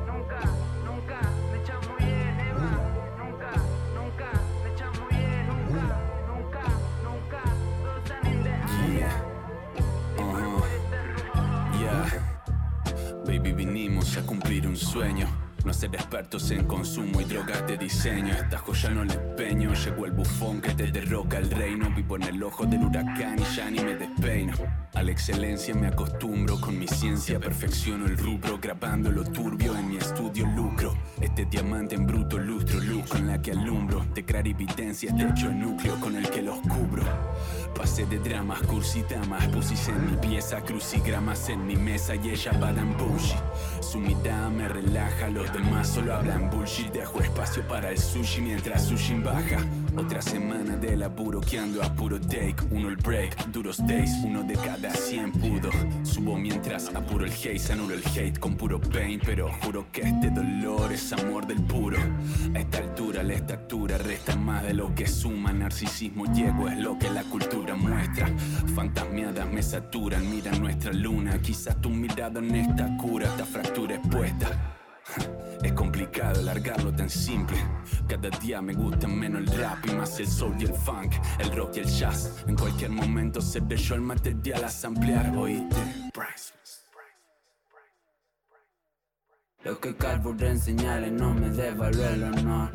Vinimos a cumplir un sueño. No ser expertos en consumo y drogas de diseño. Esta joya no le empeño. Llegó el bufón que te derroca el reino. Vivo en el ojo del huracán y ya ni me despeino. A la excelencia me acostumbro. Con mi ciencia perfecciono el rubro. Grabando lo turbio en mi estudio lucro. Este diamante en bruto lustro, luz con la que alumbro. De clarividencia este hecho el núcleo con el que los cubro. Pasé de dramas, cursidamas, pusis en mi pieza, crucigramas en mi mesa y ella en bullshit. Su mirada me relaja, los demás solo hablan bullshit. Dejo espacio para el sushi mientras sushi baja. Otra semana de laburo que ando a puro take. Uno el break, duros days, uno de cada cien pudo. Subo mientras apuro el hate, anulo el hate con puro pain. Pero juro que este dolor es amor del puro. A esta altura la estatura resta más de lo que suma. Narcisismo llego es lo que la cultura muestra. Fantasmeadas me saturan, mira nuestra luna. Quizás tu mirada en esta cura, esta fractura expuesta. Es complicado alargarlo tan simple. Cada día me gusta menos el rap y más el soul y el funk, el rock y el jazz. En cualquier momento se yo el material a samplear, oíste. Lo que calvo de enseñarle no me devalúe el honor.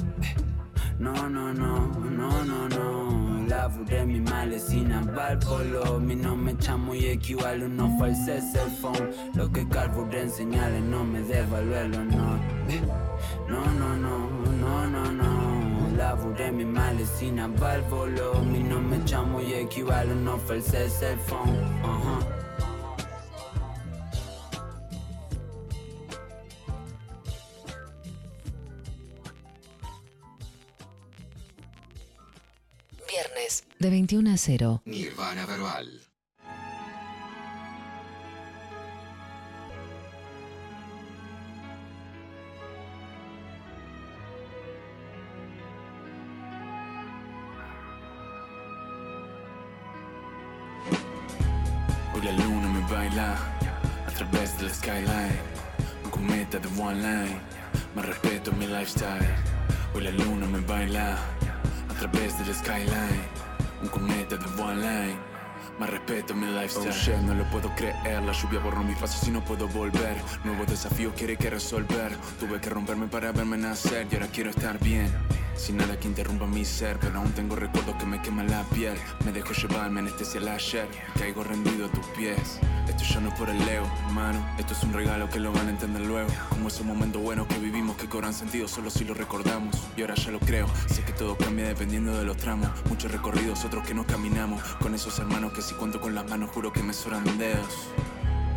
No, no, no, no, no, no. Lavoré mi male sin valvolo. Mi nome chamo y equivale uno false cell phone. Lo que carburé en no me devaluelo, no. No, no, no, no, no, no. Lavoré mi male sin valvolo. Mi nome chamo y equivale uno false cell phone. Uh de 21 a 0. Nirvana Verbal. Hoy la luna me baila a través del skyline. Un cometa de one line. Más respeto mi lifestyle. Hoy la luna me baila a través del skyline un cometa de one line. Más respeto mi lifestyle. Oh shit, no lo puedo creer. La lluvia borró mis pasos y no puedo volver. Nuevo desafío quiere que resolver. Tuve que romperme para verme nacer y ahora quiero estar bien. Sin nada que interrumpa mi ser, pero aún tengo recuerdos que me queman la piel. Me dejo llevar, me anestesia el ayer. Caigo rendido a tus pies. Esto ya no es por el leo, hermano. Esto es un regalo que lo van a entender luego. Como esos momentos buenos que vivimos que cobran sentido solo si lo recordamos. Y ahora ya lo creo. Sé que todo cambia dependiendo de los tramos. Muchos recorridos, otros que no caminamos. Con esos hermanos que si cuento con las manos juro que me sobran dedos.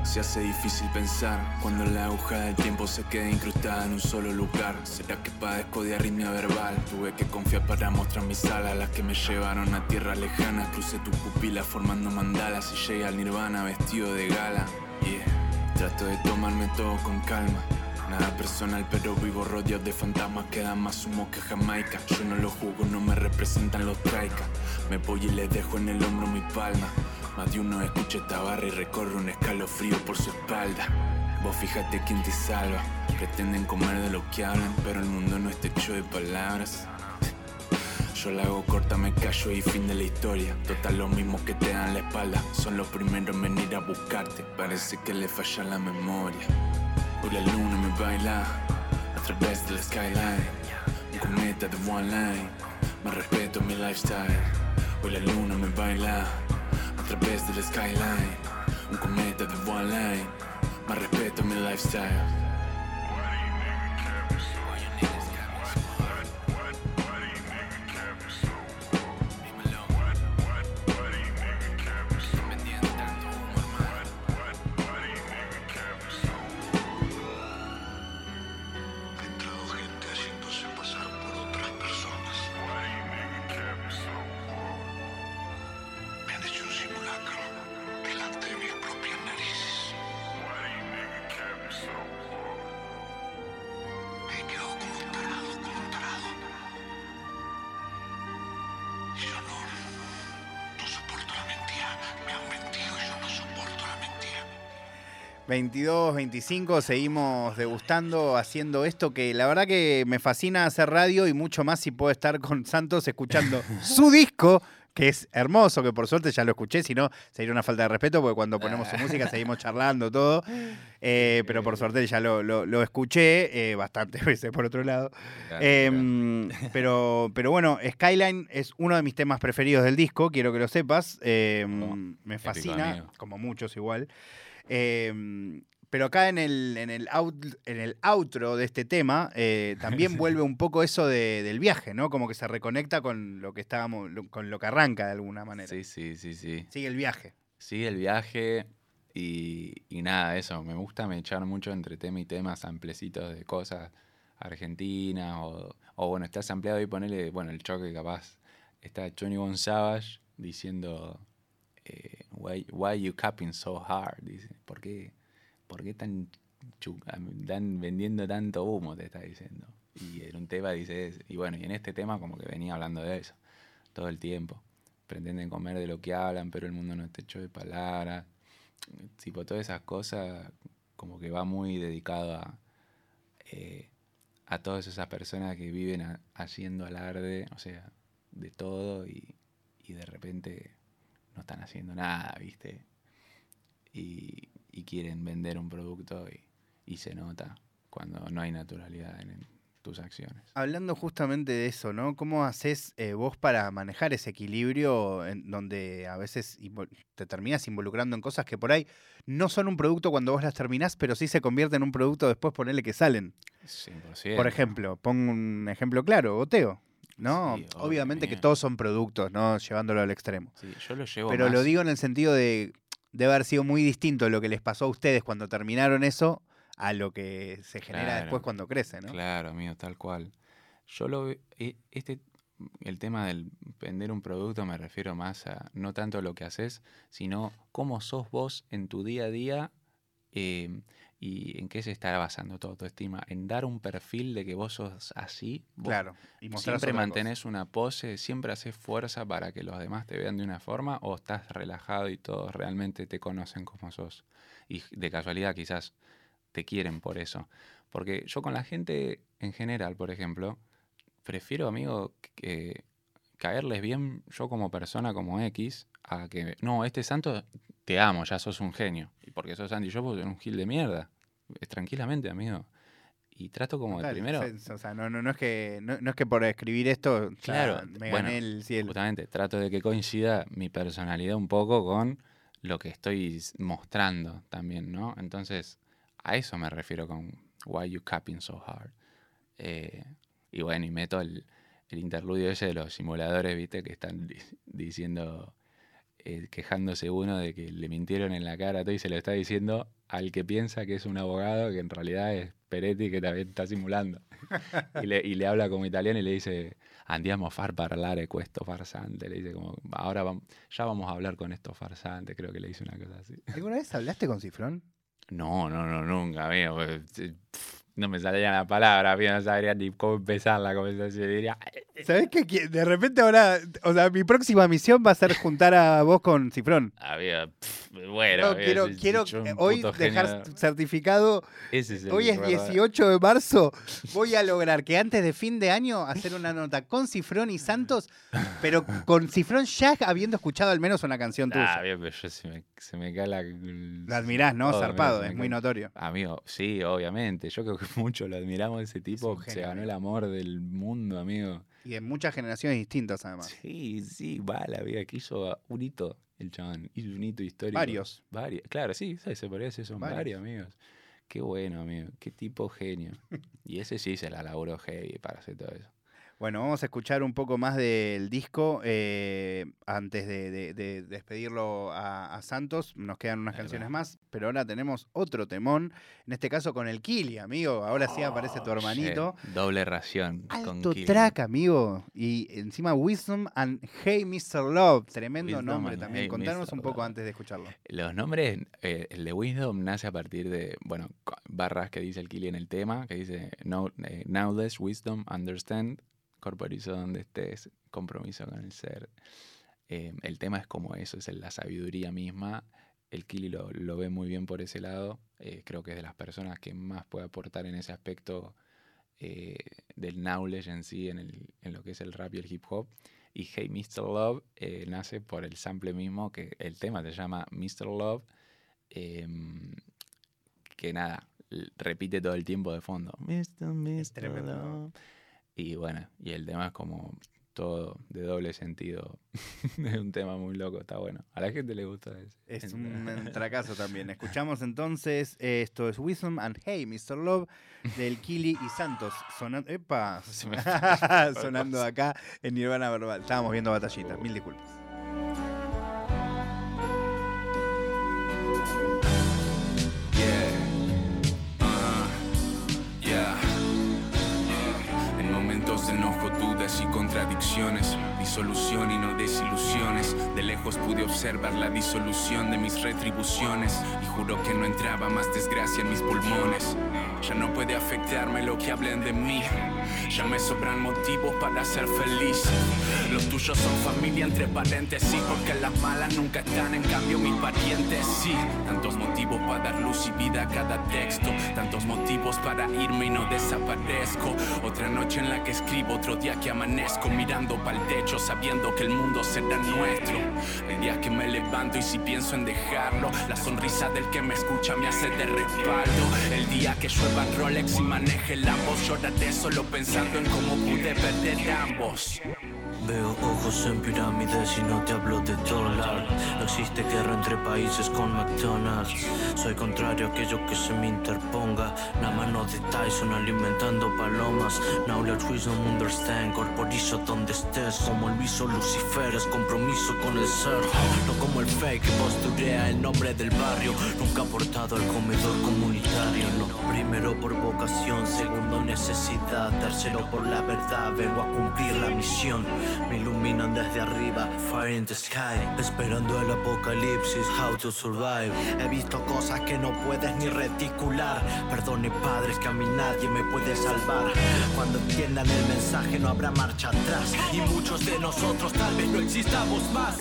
Se hace difícil pensar cuando la aguja del tiempo se queda incrustada en un solo lugar. ¿Será que padezco de arritmia verbal? Tuve que confiar para mostrar mis alas, las que me llevaron a tierras lejanas. Crucé tu pupila formando mandalas y llegué al nirvana vestido de gala. Yeah. Trato de tomarme todo con calma. Nada personal, pero vivo rodeado de fantasmas que dan más humo que Jamaica. Yo no lo jugo, no me representan los traica. Me voy y le dejo en el hombro mi palma. Más de uno escucha esta barra y recorre un escalofrío por su espalda. Vos fíjate quién te salva. Pretenden comer de lo que hablan, pero el mundo no está hecho de palabras. Yo la hago corta, me callo y fin de la historia. Total, lo mismo que te dan la espalda. Son los primeros en venir a buscarte. Parece que le falla la memoria. Hoy la luna me baila a través del skyline. Un cometa de one line. Más respeto mi lifestyle. Hoy la luna me baila a través del skyline. Un cometa de one line. Más respeto mi lifestyle. 22, 25, seguimos degustando, haciendo esto que la verdad que me fascina hacer radio y mucho más si puedo estar con Santos escuchando su disco, que es hermoso, que por suerte ya lo escuché, si no sería una falta de respeto porque cuando ponemos su música seguimos charlando todo, Eh, pero por suerte ya lo, lo- lo escuché eh, bastantes veces por otro lado. Em, pero, pero bueno, Skyline es uno de mis temas preferidos del disco, quiero que lo sepas. Em, me fascina, como muchos igual. Em, pero acá en el, en, el out- en el outro de este tema eh, también vuelve un poco eso de- del viaje, ¿no? Como que se reconecta con lo que estábamos, lo- con lo que arranca de alguna manera. Sí, sí, sí, sí. Sigue el viaje. Sigue el viaje y, y nada, eso. Me gusta me echar mucho entre tema y tema, samplecitos de cosas argentinas o, o bueno, está sampleado y ponerle, bueno, el choque capaz. Está Johnny Savage diciendo, eh, why, why you capping so hard? Dice, ¿por qué, por qué tan, dan vendiendo tanto humo? Te está diciendo. Y en un tema dice. Y bueno, y en este tema como que venía hablando de eso todo el tiempo. Pretenden comer de lo que hablan, pero el mundo no está hecho de palabras. Tipo, todas esas cosas como que va muy dedicado a, eh, a todas esas personas que viven haciendo alarde, o sea, de todo y, y de repente no están haciendo nada, ¿viste? Y, y quieren vender un producto y, y se nota cuando no hay naturalidad en, tus acciones. Hablando justamente de eso, ¿no? ¿Cómo haces eh, vos para manejar ese equilibrio en donde a veces te terminas involucrando en cosas que por ahí no son un producto cuando vos las terminás, pero sí se convierten en un producto después ponerle que salen? 100%. Por ejemplo, pongo un ejemplo claro, Goteo. ¿No? Sí, Obviamente que todos son productos, ¿no? Llevándolo al extremo. Sí, yo lo llevo Pero lo digo en el sentido de debe haber sido muy distinto lo que les pasó a ustedes cuando terminaron eso a lo que se genera Claro. después cuando crece, ¿no? Claro, amigo, tal cual. Yo lo e- este el tema del vender un producto me refiero más a no tanto lo que haces, sino cómo sos vos en tu día a día eh, y en qué se está basando tu autoestima. En dar un perfil de que vos sos así. vos Claro. Y siempre cosa. mantenés una pose, siempre haces fuerza para que los demás te vean de una forma o estás relajado y todos realmente te conocen como sos. Y de casualidad quizás te quieren por eso. Porque yo con la gente en general, por ejemplo, prefiero, amigo, que caerles bien yo como persona, como X, a que, no, este santo te amo, ya sos un genio. Y porque sos Andy, yo soy un gil de mierda. Tranquilamente, amigo. Y trato como de Total, primero... se- O sea, no, no, no, es que, no, no es que por escribir esto ya Claro, me bueno, gané el cielo. Justamente, trato de que coincida mi personalidad un poco con lo que estoy mostrando también, ¿no? Entonces, a eso me refiero con Why You Capping So Hard. Eh, y bueno, y meto el, el interludio ese de los simuladores, ¿viste? Que están di- diciendo, eh, quejándose uno de que le mintieron en la cara a todo y se lo está diciendo al que piensa que es un abogado, que en realidad es Peretti, que también está simulando. y, le, y le habla como italiano y le dice, andiamo a far parlare questo farsante. Le dice como, ahora ya vamos a hablar con estos farsantes, creo que le dice una cosa así. ¿Alguna vez hablaste con Cifrón? No, no, no, nunca, amigo. No me salía la palabra, no sabría ni cómo empezar la conversación. Diría, ¿Sabés que de repente ahora, o sea, mi próxima misión va a ser juntar a vos con Cifrón? amigo, pf, bueno, No, quiero quiero hoy dejar certificado. ese es el Hoy es verdadero- 18 de marzo. Voy a lograr que antes de fin de año hacer una nota con Cifrón y Santos, pero con Cifrón ya habiendo escuchado al menos una canción Ah, tuya. bien, pero yo se me, se me cae la... Lo admirás, ¿no? todo, Zarpado, es muy notorio. Amigo, sí, obviamente. Yo creo que mucho lo admiramos. Ese tipo se ganó el amor del mundo, amigo. Y en muchas generaciones distintas, además. Sí, sí, va la vida que hizo un hito el chabón. Hizo un hito histórico. Varios. Varios. Claro, sí, ¿sabes? se decir, son Varios. varios. amigos. Qué bueno, amigo. Qué tipo genio. y ese sí se la laburó heavy para hacer todo eso. Bueno, vamos a escuchar un poco más del disco eh, antes de, de- de despedirlo a, a Santos. Nos quedan unas Ahí va. canciones más, pero ahora tenemos otro temón, en este caso con el Kili, amigo. Ahora sí aparece tu Oh, hermanito. shit. Doble ración. con Alto Killian. track, amigo. Y encima Wisdom and Hey Mr. Love. Tremendo Wisdom nombre también. Hey Contanos Mr. un poco Love. antes de escucharlo. Los nombres, eh, el de Wisdom nace a partir de, bueno, barras que dice el Kili en el tema, que dice "Know- eh, Knowledge, Wisdom, Understand, corporizo donde estés, compromiso con el ser. Eh, el tema es como eso, es la sabiduría misma. El Kili lo, lo ve muy bien por ese lado. eh, creo que es de las personas que más puede aportar en ese aspecto eh, del knowledge en sí, en, el- en lo que es el rap y el hip hop. Y Hey Mr. Love eh, nace por el sample mismo, que el tema se llama Mr. Love, em, que nada, repite todo el tiempo de fondo. Mr. Mr. Love. Y bueno, y el tema es como todo de doble sentido. es un tema muy loco, está bueno. A la gente le gusta ese. Es un tracazo también. Escuchamos entonces, eh, esto es Wisdom and Hey Mr. Love del Kili y Santos. Sonando, epa, sonando acá en Nirvana Verbal. Estábamos viendo batallitas, mil disculpas. Contradicciones, disolución y no desilusiones. De lejos pude observar la disolución de mis retribuciones y juro que no entraba más desgracia en mis pulmones. Ya no puede afectarme lo que hablen de mí. Ya me sobran motivos para ser feliz. Los tuyos son familia entre paréntesis, porque las malas nunca están, en cambio mis parientes sí. Tantos motivos para dar luz y vida a cada texto. Tantos motivos para irme y no desaparezco. Otra noche en la que escribo, otro día que amanezco mirando para el techo, sabiendo que el mundo será nuestro. El día que me levanto y si pienso en dejarlo, la sonrisa del que me escucha me hace de respaldo. El día que llueva Rolex y maneje Lambos, lloraré solo pensando en cómo pude perder ambos. Veo ojos en pirámides y no te hablo de dólar. No existe guerra entre países con McDonald's. Soy contrario a aquello que se me interponga. La mano de Tyson alimentando palomas. Knowledge wisdom understand. Corporizo donde estés. Como el viso Lucifer es compromiso con el ser. No como el fake que posturea el nombre del barrio. Nunca aportado al comedor comunitario. No. Primero por vocación, segundo necesidad, tercero por la verdad. Vengo a cumplir la misión. Me iluminan desde arriba, fire in the sky. Esperando el apocalipsis, how to survive. He visto cosas que no puedes ni reticular. Perdone padres que a mí nadie me puede salvar. Cuando entiendan el mensaje no habrá marcha atrás. Y muchos de nosotros tal vez no existamos más.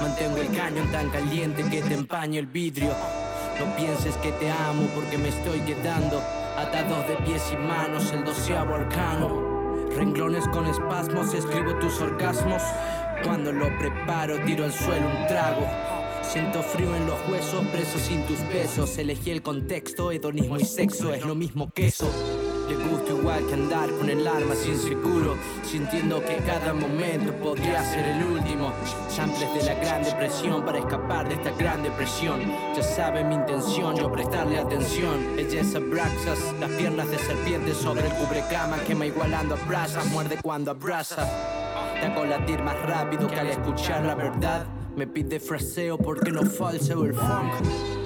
Mantengo el cañón tan caliente que te empaño el vidrio. No pienses que te amo porque me estoy quedando. Atados de pies y manos, el doceavo arcano. Renglones con espasmos, escribo tus orgasmos. Cuando lo preparo, tiro al suelo un trago. Siento frío en los huesos, preso sin tus besos. Elegí el contexto, hedonismo y sexo es lo mismo que eso. Le gusta igual que andar con el arma sin seguro, sintiendo que cada momento podría ser el último. Samples de la gran depresión para escapar de esta gran depresión. Ya sabe mi intención, yo prestarle atención. Belleza abraxas, las piernas de serpiente sobre el cubrecama, quema igualando a brasas, muerde cuando abraza. Te hago latir más rápido que al escuchar la verdad. Me pide fraseo porque no falseo el funk.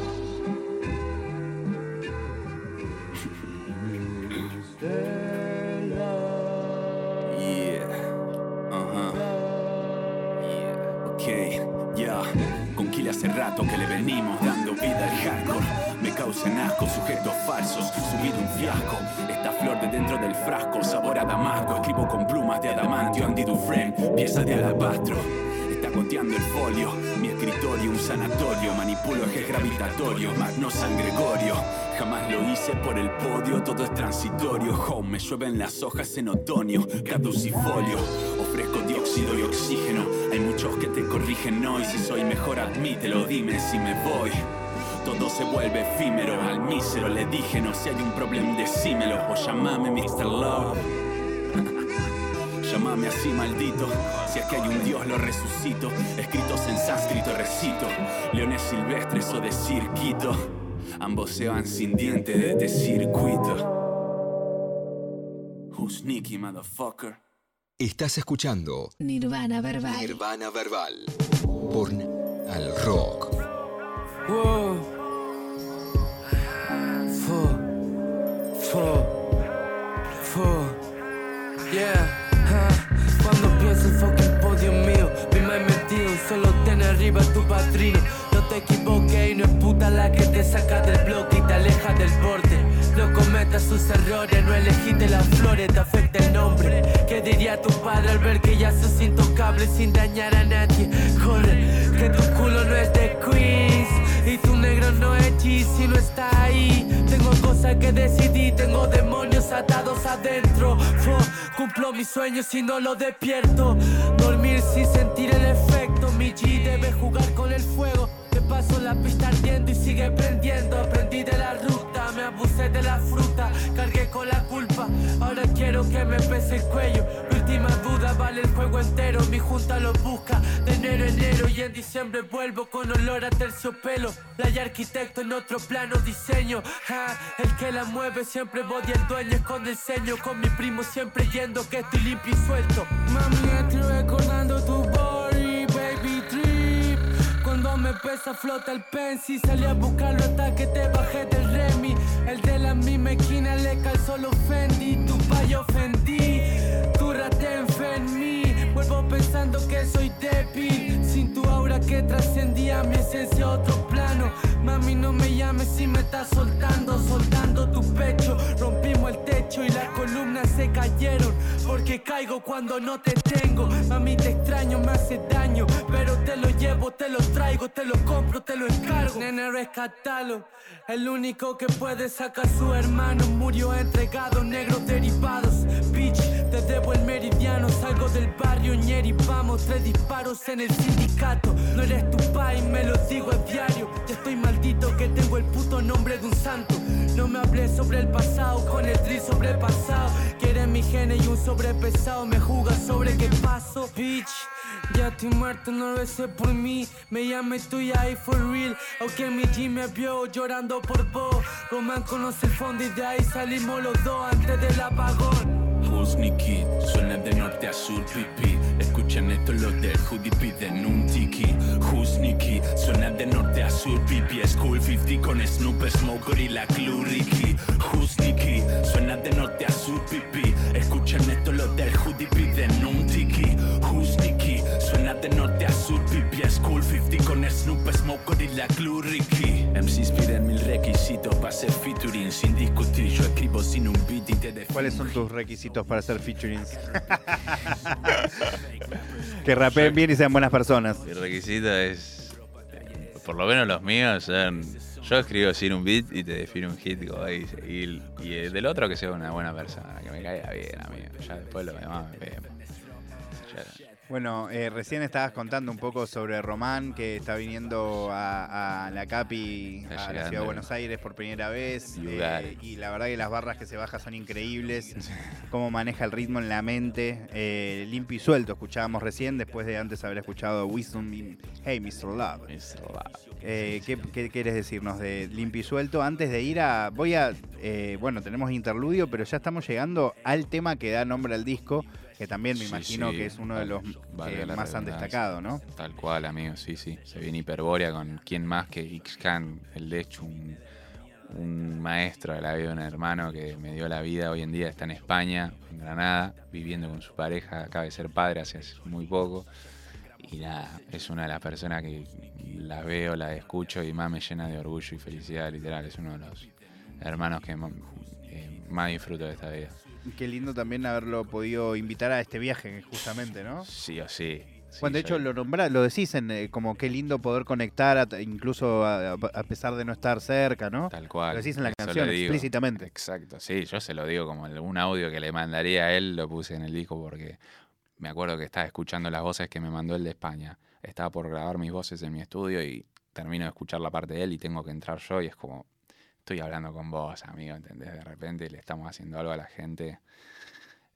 Sujetos falsos, subido un fiasco. Esta flor de dentro del frasco, sabor a damasco. Escribo con plumas de adamantio, Andy Dufresne, pieza de alabastro. Está goteando el folio, mi escritorio, un sanatorio. Manipulo ejes gravitatorios, magno San Gregorio. Jamás lo hice por el podio, todo es transitorio. Home, me llueven las hojas en otoño, caducifolio. Ofrezco dióxido y oxígeno. Hay muchos que te corrigen hoy. Si soy mejor, admítelo, dime si me voy. Todo se vuelve efímero, al mísero le dije no si hay un problema decímelo o llamame Mr. Love. Llámame así maldito, si es que hay un Dios lo resucito, escritos en sánscrito recito, leones silvestres o de cirquito, ambos se van sin dientes de este circuito. Who's Nicky, motherfucker? Estás escuchando Nirvana Verbal. Nirvana Verbal por Al Rock. Wow. Yeah. ah. Cuando pienso el fucking podio mío, mi mind metido, solo ten arriba tu padrino. No te equivoques y no es puta la que te saca del bloque y te aleja del borde. No cometas sus errores, no elegiste las flores, te afecta el nombre. ¿Qué diría tu padre al ver que ya sos intocable sin dañar a nadie? Corre, que tu culo no es de Queens y tu negro no es G si no está ahí. Tengo cosas que decidí, tengo demonios atados adentro. Fo, cumplo mis sueños y no lo despierto. Dormir sin sentir el efecto, mi G debe jugar con el fuego. Paso la pista ardiendo y sigue prendiendo. Aprendí de la ruta, me abusé de la fruta. Cargué con la culpa. Ahora quiero que me pese el cuello. Mi última duda vale el juego entero. Mi junta lo busca de enero a enero y en diciembre vuelvo con olor a terciopelo. Playa arquitecto en otro plano diseño. El que la mueve siempre body el dueño esconde el ceño. Con mi primo siempre yendo que estoy limpio y suelto. Mami, me pesa flota el pensi. Salí a buscarlo hasta que te bajé del remi. El de la misma esquina le calzó los Fendi. Tu payo ofendí pensando que soy débil. Sin tu aura que trascendía mi esencia a otro plano. Mami no me llames si me estás soltando. Soltando tu pecho Rompimos el techo y las columnas se cayeron. Porque caigo cuando no te tengo. Mami te extraño, me hace daño. Pero te lo llevo, te lo traigo, te lo compro, te lo encargo. Nene rescatalo El único que puede sacar a su hermano. Murió entregado, negros derivados. Bitch, te debo el meridiano Salgo del barrio, ñeri, vamos Tres disparos en el sindicato No eres tu pai, me lo digo a diario Ya estoy maldito que tengo el puto nombre de un santo No me hablé sobre el pasado Con el drill sobrepasado Quiere mi gene y un sobrepesado Me juga sobre qué paso Bitch ya estoy muerto, no lo sé por mí. Me llamé tú y ahí for real. Aunque mi G me vio llorando por vos. Roman conoce el fondo y de ahí salimos los dos antes del apagón. Husniki, suena de norte a sur, pipi. Escuchan esto los del hoodie piden un tiki. Husniki, suena de norte a sur, pipi. School 50 con Snoop, Smoker y la Clue Ricky. Husniki, suena de norte a sur, pipi. Escuchan esto los del hoodie piden un tiki. Husniki, suena de norte a sur, pipi. School 50 con Snoop, Smoker y la Clue Ricky. MCs piden mil requisitos para hacer featuring sin discutir. Yo escribo sin un beat y te defino. ¿Cuáles son tus requisitos para hacer featurings? que rapeen bien y sean buenas personas. Mi requisito es, por lo menos los míos son, yo escribo sin un beat y te defino un hit y, y el del otro que sea una buena persona, que me caiga bien a mí, ya después lo demás me vemos. Bueno, eh, recién estabas contando un poco sobre Román, que está viniendo a, a la CAPI, Está a la ciudad de Buenos Aires por primera vez. Eh, y la verdad que las barras que se baja son increíbles. Cómo maneja el ritmo en la mente. eh, limpio y suelto, escuchábamos recién, después de antes haber escuchado Wisdom y Hey Mr. Love. Mr. Love. Eh, ¿qué, qué quieres decirnos de limpio y suelto? Antes de ir a. Voy a. eh, bueno, tenemos interludio, pero ya estamos llegando al tema que da nombre al disco, que también me imagino sí, que es uno de los que la más han destacado, ¿no? Tal cual, amigo, sí, sí. Se viene Hiperbórea con quién más que Ixcan, el de hecho, un, un maestro de la vida un hermano que me dio la vida. Hoy en día está en España, en Granada, viviendo con su pareja. Acaba de ser padre hace muy poco. Y nada, es una de las personas que la veo, la escucho y más me llena de orgullo y felicidad, literal. Es uno de los hermanos que mo- eh, más disfruto de esta vida. Qué lindo también haberlo podido invitar a este viaje, justamente, ¿no? Sí o sí. Sí, Bueno, de hecho lo nombrá, lo decís en eh, como qué lindo poder conectar, a- incluso a, a pesar de no estar cerca, ¿no? Tal cual. Lo decís en la eso canción explícitamente. Exacto, sí, yo se lo digo como un audio que le mandaría a él, lo puse en el disco porque me acuerdo que estaba escuchando las voces que me mandó el de España. Estaba por grabar mis voces en mi estudio y termino de escuchar la parte de él y tengo que entrar yo y es como, estoy hablando con vos, amigo, ¿entendés? De repente le estamos haciendo algo a la gente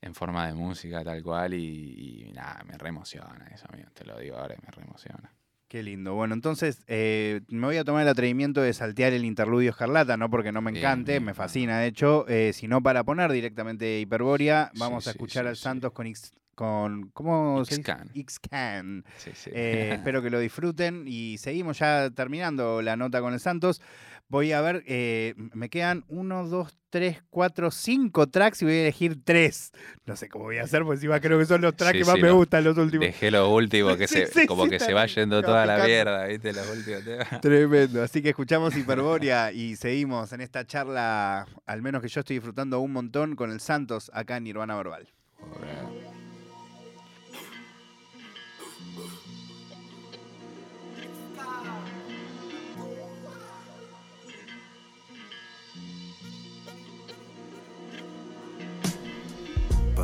en forma de música tal cual y, y nada, me reemociona eso, amigo, te lo digo ahora y me reemociona. Qué lindo. Bueno, entonces eh, me voy a tomar el atrevimiento de saltear el interludio escarlata, no porque no me encante, bien, me fascina de hecho, eh, sino para poner directamente Hiperbórea. Sí, Vamos a escuchar sí, al sí. Santos con X, con ¿cómo? Xcan. Xcan. Sí, sí. Eh, espero que lo disfruten y seguimos ya terminando la nota con el Santos. Voy a ver, eh, me quedan uno, dos, tres, cuatro, cinco tracks y voy a elegir tres. No sé cómo voy a hacer, porque encima creo que son los tracks Sí, que más sí, me gustan, los últimos. Dejé lo último, que Sí, se, como que se va yendo toda la mierda, ¿viste? Los últimos temas. Tremendo. Así que escuchamos Hiperbórea y seguimos en esta charla, al menos que yo estoy disfrutando un montón con el Santos acá en Nirvana Verbal.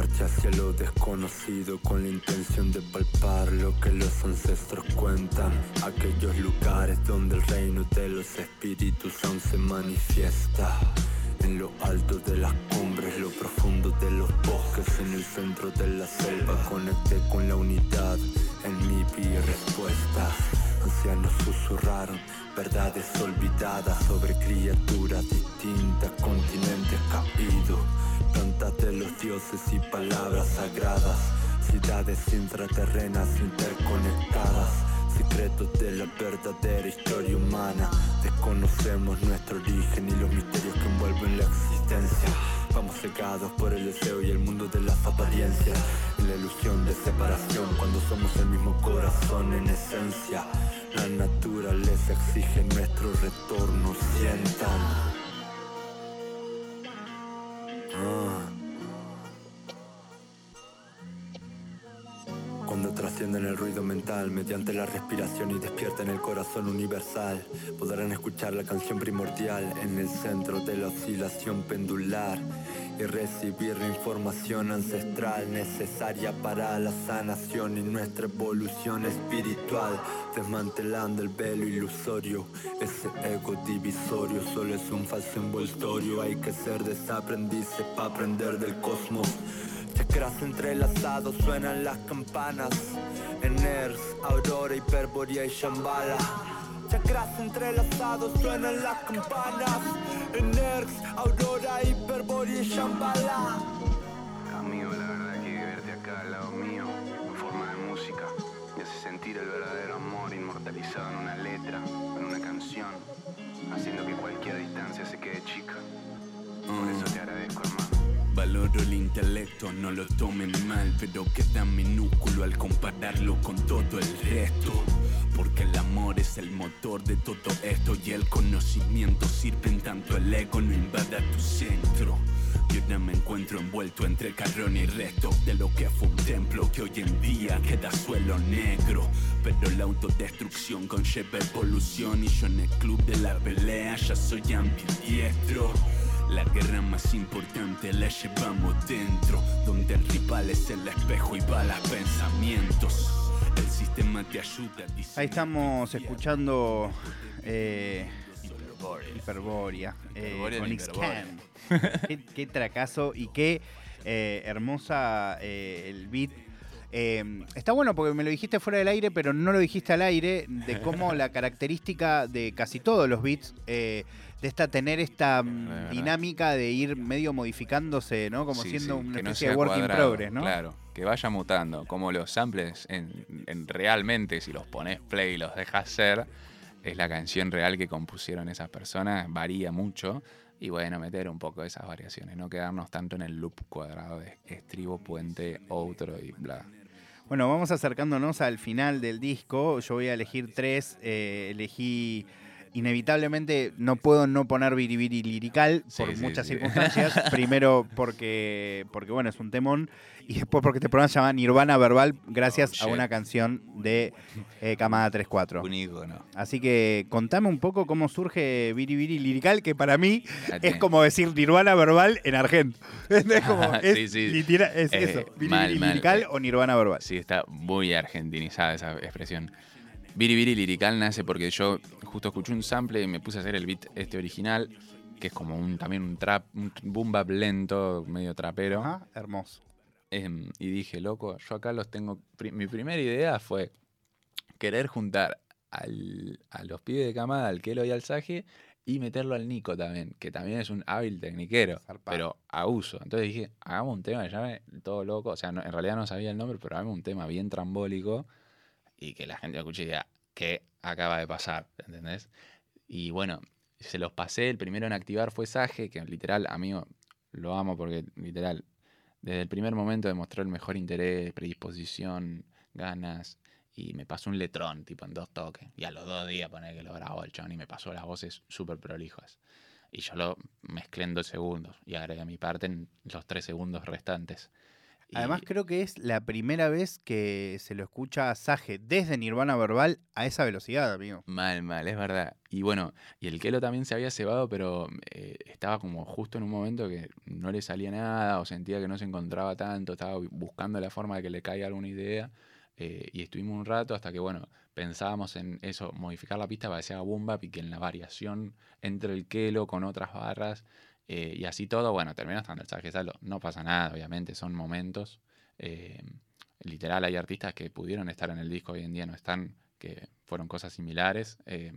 Parte hacia lo desconocido con la intención de palpar lo que los ancestros cuentan. Aquellos lugares donde el reino de los espíritus aún se manifiesta. En lo alto de las cumbres, lo profundo de los bosques, en el centro de la selva conecté con la unidad. En mí vi respuestas, ancianos susurraron verdades olvidadas sobre criaturas distintas, continentes caídos, plantas de los dioses y palabras sagradas, ciudades intraterrenas interconectadas. Secretos de la verdadera historia humana. Desconocemos nuestro origen y los misterios que envuelven la existencia. Vamos cegados por el deseo y el mundo de las apariencias. En la ilusión de separación, cuando somos el mismo corazón en esencia. La naturaleza exige nuestro retorno. Sientan. Trascienden el ruido mental mediante la respiración y despiertan el corazón universal, podrán escuchar la canción primordial en el centro de la oscilación pendular y recibir la información ancestral necesaria para la sanación y nuestra evolución espiritual, desmantelando el velo ilusorio. Ese ego divisorio solo es un falso envoltorio, hay que ser desaprendices para aprender del cosmos. Chakras entrelazados suenan las campanas. En Ers, Aurora, Hiperbórea y Shambhala. Chakras entrelazados suenan las campanas. En Ers, Aurora, Hiperbórea y Shambhala. Amigo, la verdad que verte acá al lado mío, en forma de música, me hace sentir el verdadero amor inmortalizado en una letra, en una canción, haciendo que cualquier distancia se quede chica. Por eso te agradezco, hermano. Valoro el intelecto, no lo tomen mal, pero queda minúsculo al compararlo con todo el resto. Porque el amor es el motor de todo esto y el conocimiento sirve en tanto el ego no invada tu centro. Yo ahora me encuentro envuelto entre carrón y resto de lo que fue un templo que hoy en día queda suelo negro. Pero la autodestrucción conlleva evolución y yo en el club de la pelea ya soy ambidiestro. La guerra más importante la llevamos dentro, donde el rival es el espejo y balas pensamientos. El sistema te ayuda Ahí estamos escuchando eh, Hiperbórea, eh, con en X-Can. qué, qué tracazo y qué eh, hermosa eh, el beat. Eh, está bueno porque me lo dijiste fuera del aire, pero no lo dijiste al aire, de cómo la característica de casi todos los beats, eh, de esta tener esta mm, dinámica de ir medio modificándose, ¿no? Como Sí, siendo sí, una no especie de work in progress, ¿no? Claro, que vaya mutando. Como los samples, en, en realmente, si los pones play y los dejas ser, es la canción real que compusieron esas personas, varía mucho. Y bueno, meter un poco esas variaciones, no quedarnos tanto en el loop cuadrado de estribo, puente, outro y bla. Bueno, vamos acercándonos al final del disco. Yo voy a elegir tres. Eh, elegí. Inevitablemente no puedo no poner Biribiri lirical Sí, por sí, muchas sí. circunstancias. Primero porque, porque bueno, es un temón. Y después porque este programa se llama Nirvana Verbal gracias Oh, a una canción de eh, Camada 34. Un icono. Así que contame un poco cómo surge Biribiri lirical, que para mí es como decir Nirvana Verbal en argento. Es como, es, Sí, sí. literal- es Eh, eso, Biribiri mal, mal. lirical o Nirvana Verbal. Sí, está muy argentinizada esa expresión. Biribiri lirical nace porque yo justo escuché un sample y me puse a hacer el beat este original, que es como un también un trap, un boom bap lento, medio trapero. Ajá, hermoso. Em, y dije, loco, yo acá los tengo. mi primera idea fue querer juntar al- a los pibes de camada, al Kelo y al Saje, y meterlo al Nico también, que también es un hábil tecniquero, Zarpado. pero a uso. Entonces dije, hagamos un tema que llame todo loco. O sea, no- en realidad no sabía el nombre, pero hagamos un tema bien trambólico y que la gente lo escuche y diga, ¿qué acaba de pasar? ¿Entendés? Y bueno, se los pasé. El primero en activar fue Saje, que literal, amigo, lo amo porque literal, desde el primer momento demostró el mejor interés, predisposición, ganas. Y me pasó un letrón, tipo en dos toques. Y a los dos días poner que lo grabó el chabón y me pasó las voces súper prolijas. Y yo lo mezclé en dos segundos y agregué mi parte en los tres segundos restantes. Además creo que es la primera vez que se lo escucha a Sage desde Nirvana Verbal a esa velocidad, amigo. Mal, mal, es verdad. Y bueno, y el Kelo también se había cebado, pero eh, estaba como justo en un momento que no le salía nada o sentía que no se encontraba tanto, estaba bu- buscando la forma de que le caiga alguna idea. eh, y estuvimos un rato hasta que, bueno, pensábamos en eso, modificar la pista para que sea boom bap y que en la variación entre el Kelo con otras barras Eh, y así todo, bueno, terminó estando el Saldo. No pasa nada, obviamente, son momentos. Eh, literal, hay artistas que pudieron estar en el disco hoy en día, no están, que fueron cosas similares. eh,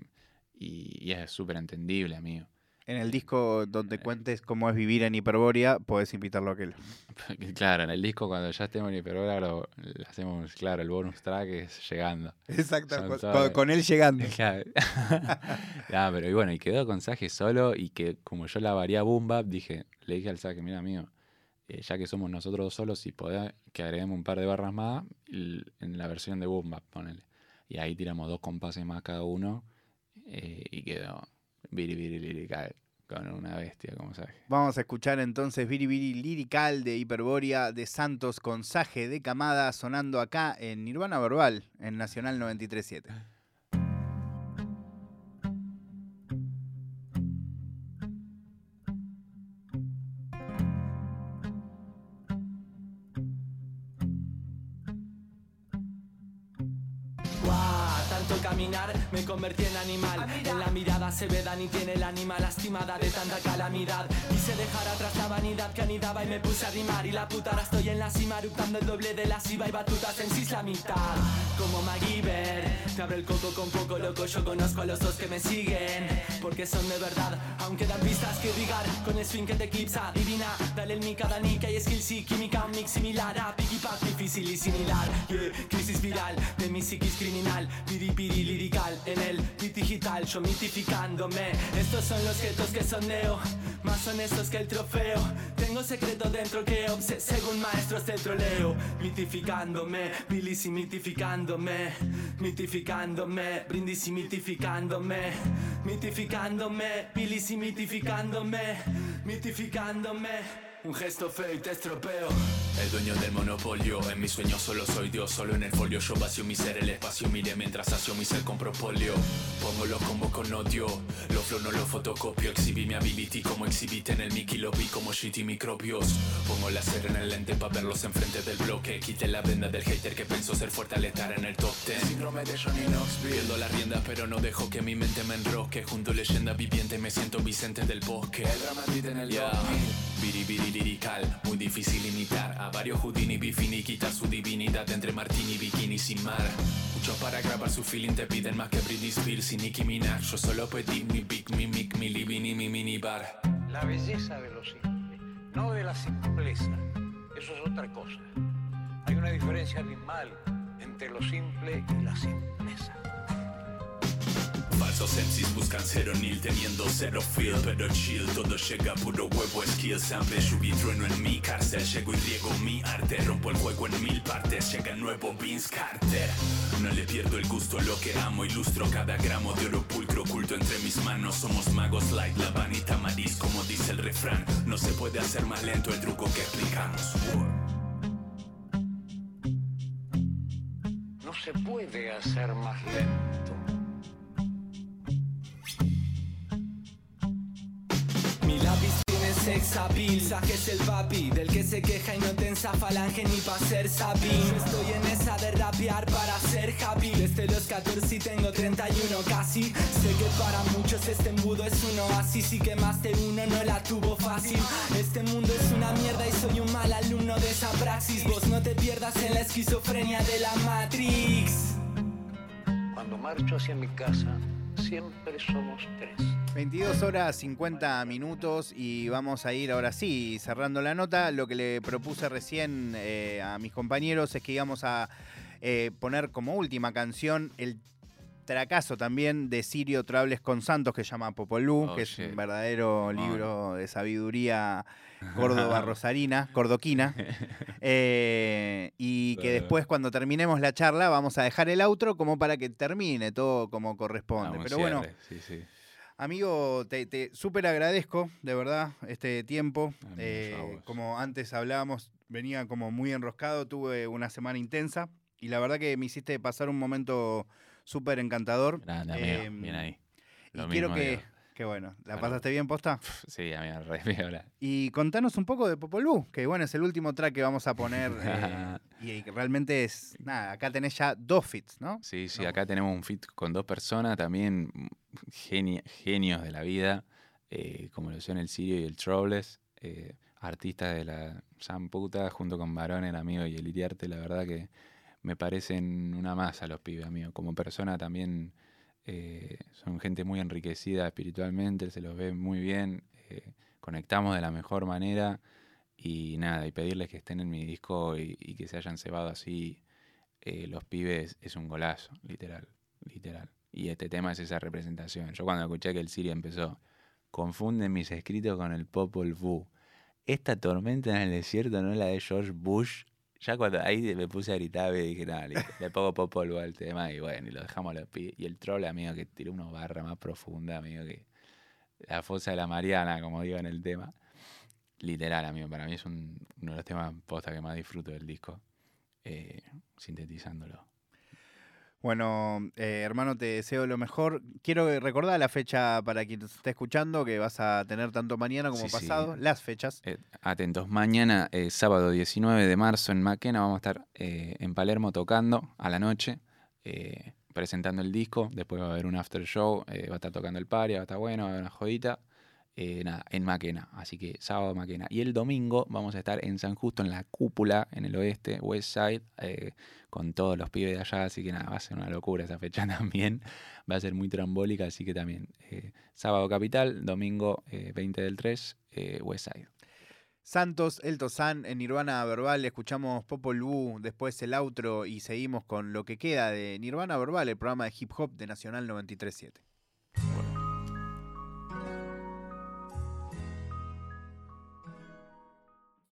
y, y es súper entendible, amigo. En el disco donde cuentes cómo es vivir en Hiperbórea, podés invitarlo a aquel. Claro, en el disco cuando ya estemos en Hiperbórea lo, hacemos, claro, el bonus track es llegando. Exacto, con, todas- con- con él llegando. Claro. Ah, pero y bueno, y quedó con Saje solo y que como yo la varía boom bap, dije, le dije al Saje, mira amigo, eh, ya que somos nosotros dos solos, si podés que agreguemos un par de barras más en la versión de boom bap, ponele. Y ahí tiramos dos compases más cada uno eh, y quedó viri lirical con una bestia como Saje. Vamos a escuchar entonces Viri Lirical de Hiperbórea de Santos con Saje de Camada sonando acá en Nirvana Verbal, en Nacional 937. Me convertí en animal. En la mirada se ve Dani tiene el ánima lastimada de tanta calamidad. Quise dejar atrás la vanidad que anidaba y me puse a rimar. Y la puta ahora estoy en la cima, eructando el doble de la siva y batutas en sis la mitad. Como MacGyver, te abro el coco con poco loco. Yo conozco a los dos que me siguen, porque son de verdad. Aunque dan pistas que irrigar con el swing que te eclipsa. Divina, dale el mic a Dani que hay skills y química. Un mix similar a Piggy Pack, difícil y similar. Yeah, crisis viral de mi psiquis criminal. Piri piri lirical en el digital. Yo mitificándome. Estos son los getos que son neo. Más honestos que el trofeo. Tengo secreto dentro que obse según maestros del troleo. Mitificándome, bilis y mitificándome. Mitificándome, brindis y mitificándome. Mitificándome, bilis y mitificándome. Mitificándome. Un gesto feo y te estropeo. El dueño del monopolio, en mis sueños solo soy Dios, solo en el folio yo vacío mi ser, el espacio mire mientras sacio mi ser con propóleo. Pongo los combos con odio, los flow no los fotocopio, exhibí mi ability como exhibite en el Mickey, lo vi como shitty microbios. Pongo la cera en el lente para verlos enfrente del bloque, quité la venda del hater que pensó ser fuerte al estar en el top 10. Síndrome de Johnny Knoxville. Pierdo las riendas pero no dejo que mi mente me enrosque, junto leyenda viviente me siento Vicente del Bosque. El en el yeah. Biri biri lirical, muy difícil imitar A varios Houdini bifini, quitar su divinidad Entre martini, bikini sin mar Muchos para grabar su feeling te piden más que Britney Spears y Nicki Minaj Yo solo pedí mi big, mi mic, mi living y mi minibar La belleza de lo simple, no de la simpleza. Eso es otra cosa. Hay una diferencia abismal entre lo simple y la simpleza. Falsos MCs buscan cero nil teniendo cero feel Pero chill, todo llega puro huevo skill Sample, lluvia trueno en mi cárcel Llego y riego mi arte Rompo el juego en mil partes Llega nuevo Vince Carter No le pierdo el gusto lo que amo Ilustro cada gramo de oro pulcro oculto entre mis manos Somos magos light, la vanita maris Como dice el refrán No se puede hacer más lento el truco que explicamos No se puede hacer más lento. Mi lápiz tiene sex appeal, saques el papi Del que se queja y no tensa falange ni pa' ser sabín estoy en esa de rapear para ser happy. Desde los 14 y tengo 31 casi. Sé que para muchos este embudo es un oasis Y que más de uno no la tuvo fácil. Este mundo es una mierda y soy un mal alumno de esa praxis. Vos no te pierdas en la esquizofrenia de la Matrix. Cuando marcho hacia mi casa, siempre somos tres. 22 horas 50 minutos y vamos a ir ahora sí cerrando la nota. Lo que le propuse recién eh, a mis compañeros es que íbamos a eh, poner como última canción el tracazo también de Sirio Trables con Santos que se llama Popolú, Oh, que es un verdadero libro de sabiduría córdoba rosarina, cordoquina. Eh, y que después cuando terminemos la charla vamos a dejar el outro como para que termine todo como corresponde. Pero bueno, sí, sí. Amigo, te, te súper agradezco, de verdad, este tiempo. Amigo, Eh, como antes hablábamos, venía como muy enroscado, tuve una semana intensa y la verdad que me hiciste pasar un momento súper encantador. Grande, amigo. Em, Bien ahí. Y Lo quiero mismo que. Que bueno, ¿la pasaste bien, posta? Sí, amigo, re piola. Y contanos un poco de Popolú, que bueno, es el último track que vamos a poner. eh, y realmente es, nada, acá tenés ya dos fits, ¿no? Sí, sí, No. acá tenemos un fit con dos personas, también geni- genios de la vida. eh, como lo son el Sirio y el Troubles, eh, artistas de la Zamputa, junto con Barón, el amigo y el Iriarte, la verdad que me parecen una masa los pibes, amigo. Como persona también eh, son gente muy enriquecida espiritualmente, se los ve muy bien, eh, conectamos de la mejor manera y nada, y pedirles que estén en mi disco y, que se hayan cebado así eh, los pibes es un golazo, literal, literal. Y este tema es esa representación. Yo cuando escuché que el Siri empezó, confunden mis escritos con el Popol Vuh. Esta tormenta en el desierto no es la de George Bush. Ya cuando ahí me puse a gritar y dije, nada, le pongo Popol Vuh al tema y bueno, y lo dejamos a los pibes. Y el troll, amigo, que tiró una barra más profunda, amigo, que la fosa de la Mariana, como digo en el tema. Literal, amigo, para mí es un- uno de los temas posta que más disfruto del disco, eh, sintetizándolo. Bueno, eh, hermano, te deseo lo mejor. Quiero recordar la fecha para quien nos esté escuchando, que vas a tener tanto mañana como Sí, sí. pasado, las fechas. Eh, atentos, mañana, eh, sábado 19 de marzo en Maquena, vamos a estar eh, en Palermo tocando a la noche, eh, presentando el disco. Después va a haber un after show, eh, va a estar tocando el paria, va a estar bueno, va a haber una jodita. Eh, nada, en Maquena, así que sábado Maquena. Y el domingo vamos a estar en San Justo, en la cúpula, en el oeste, West Side, eh, con todos los pibes de allá, así que nada, va a ser una locura esa fecha también. Va a ser muy trambólica, así que también eh, sábado Capital, domingo eh, 20 del 3, eh, West Side. Santos, El Tozán, en Nirvana Verbal, escuchamos Popol Vuh, después el outro y seguimos con lo que queda de Nirvana Verbal, el programa de hip hop de Nacional 937.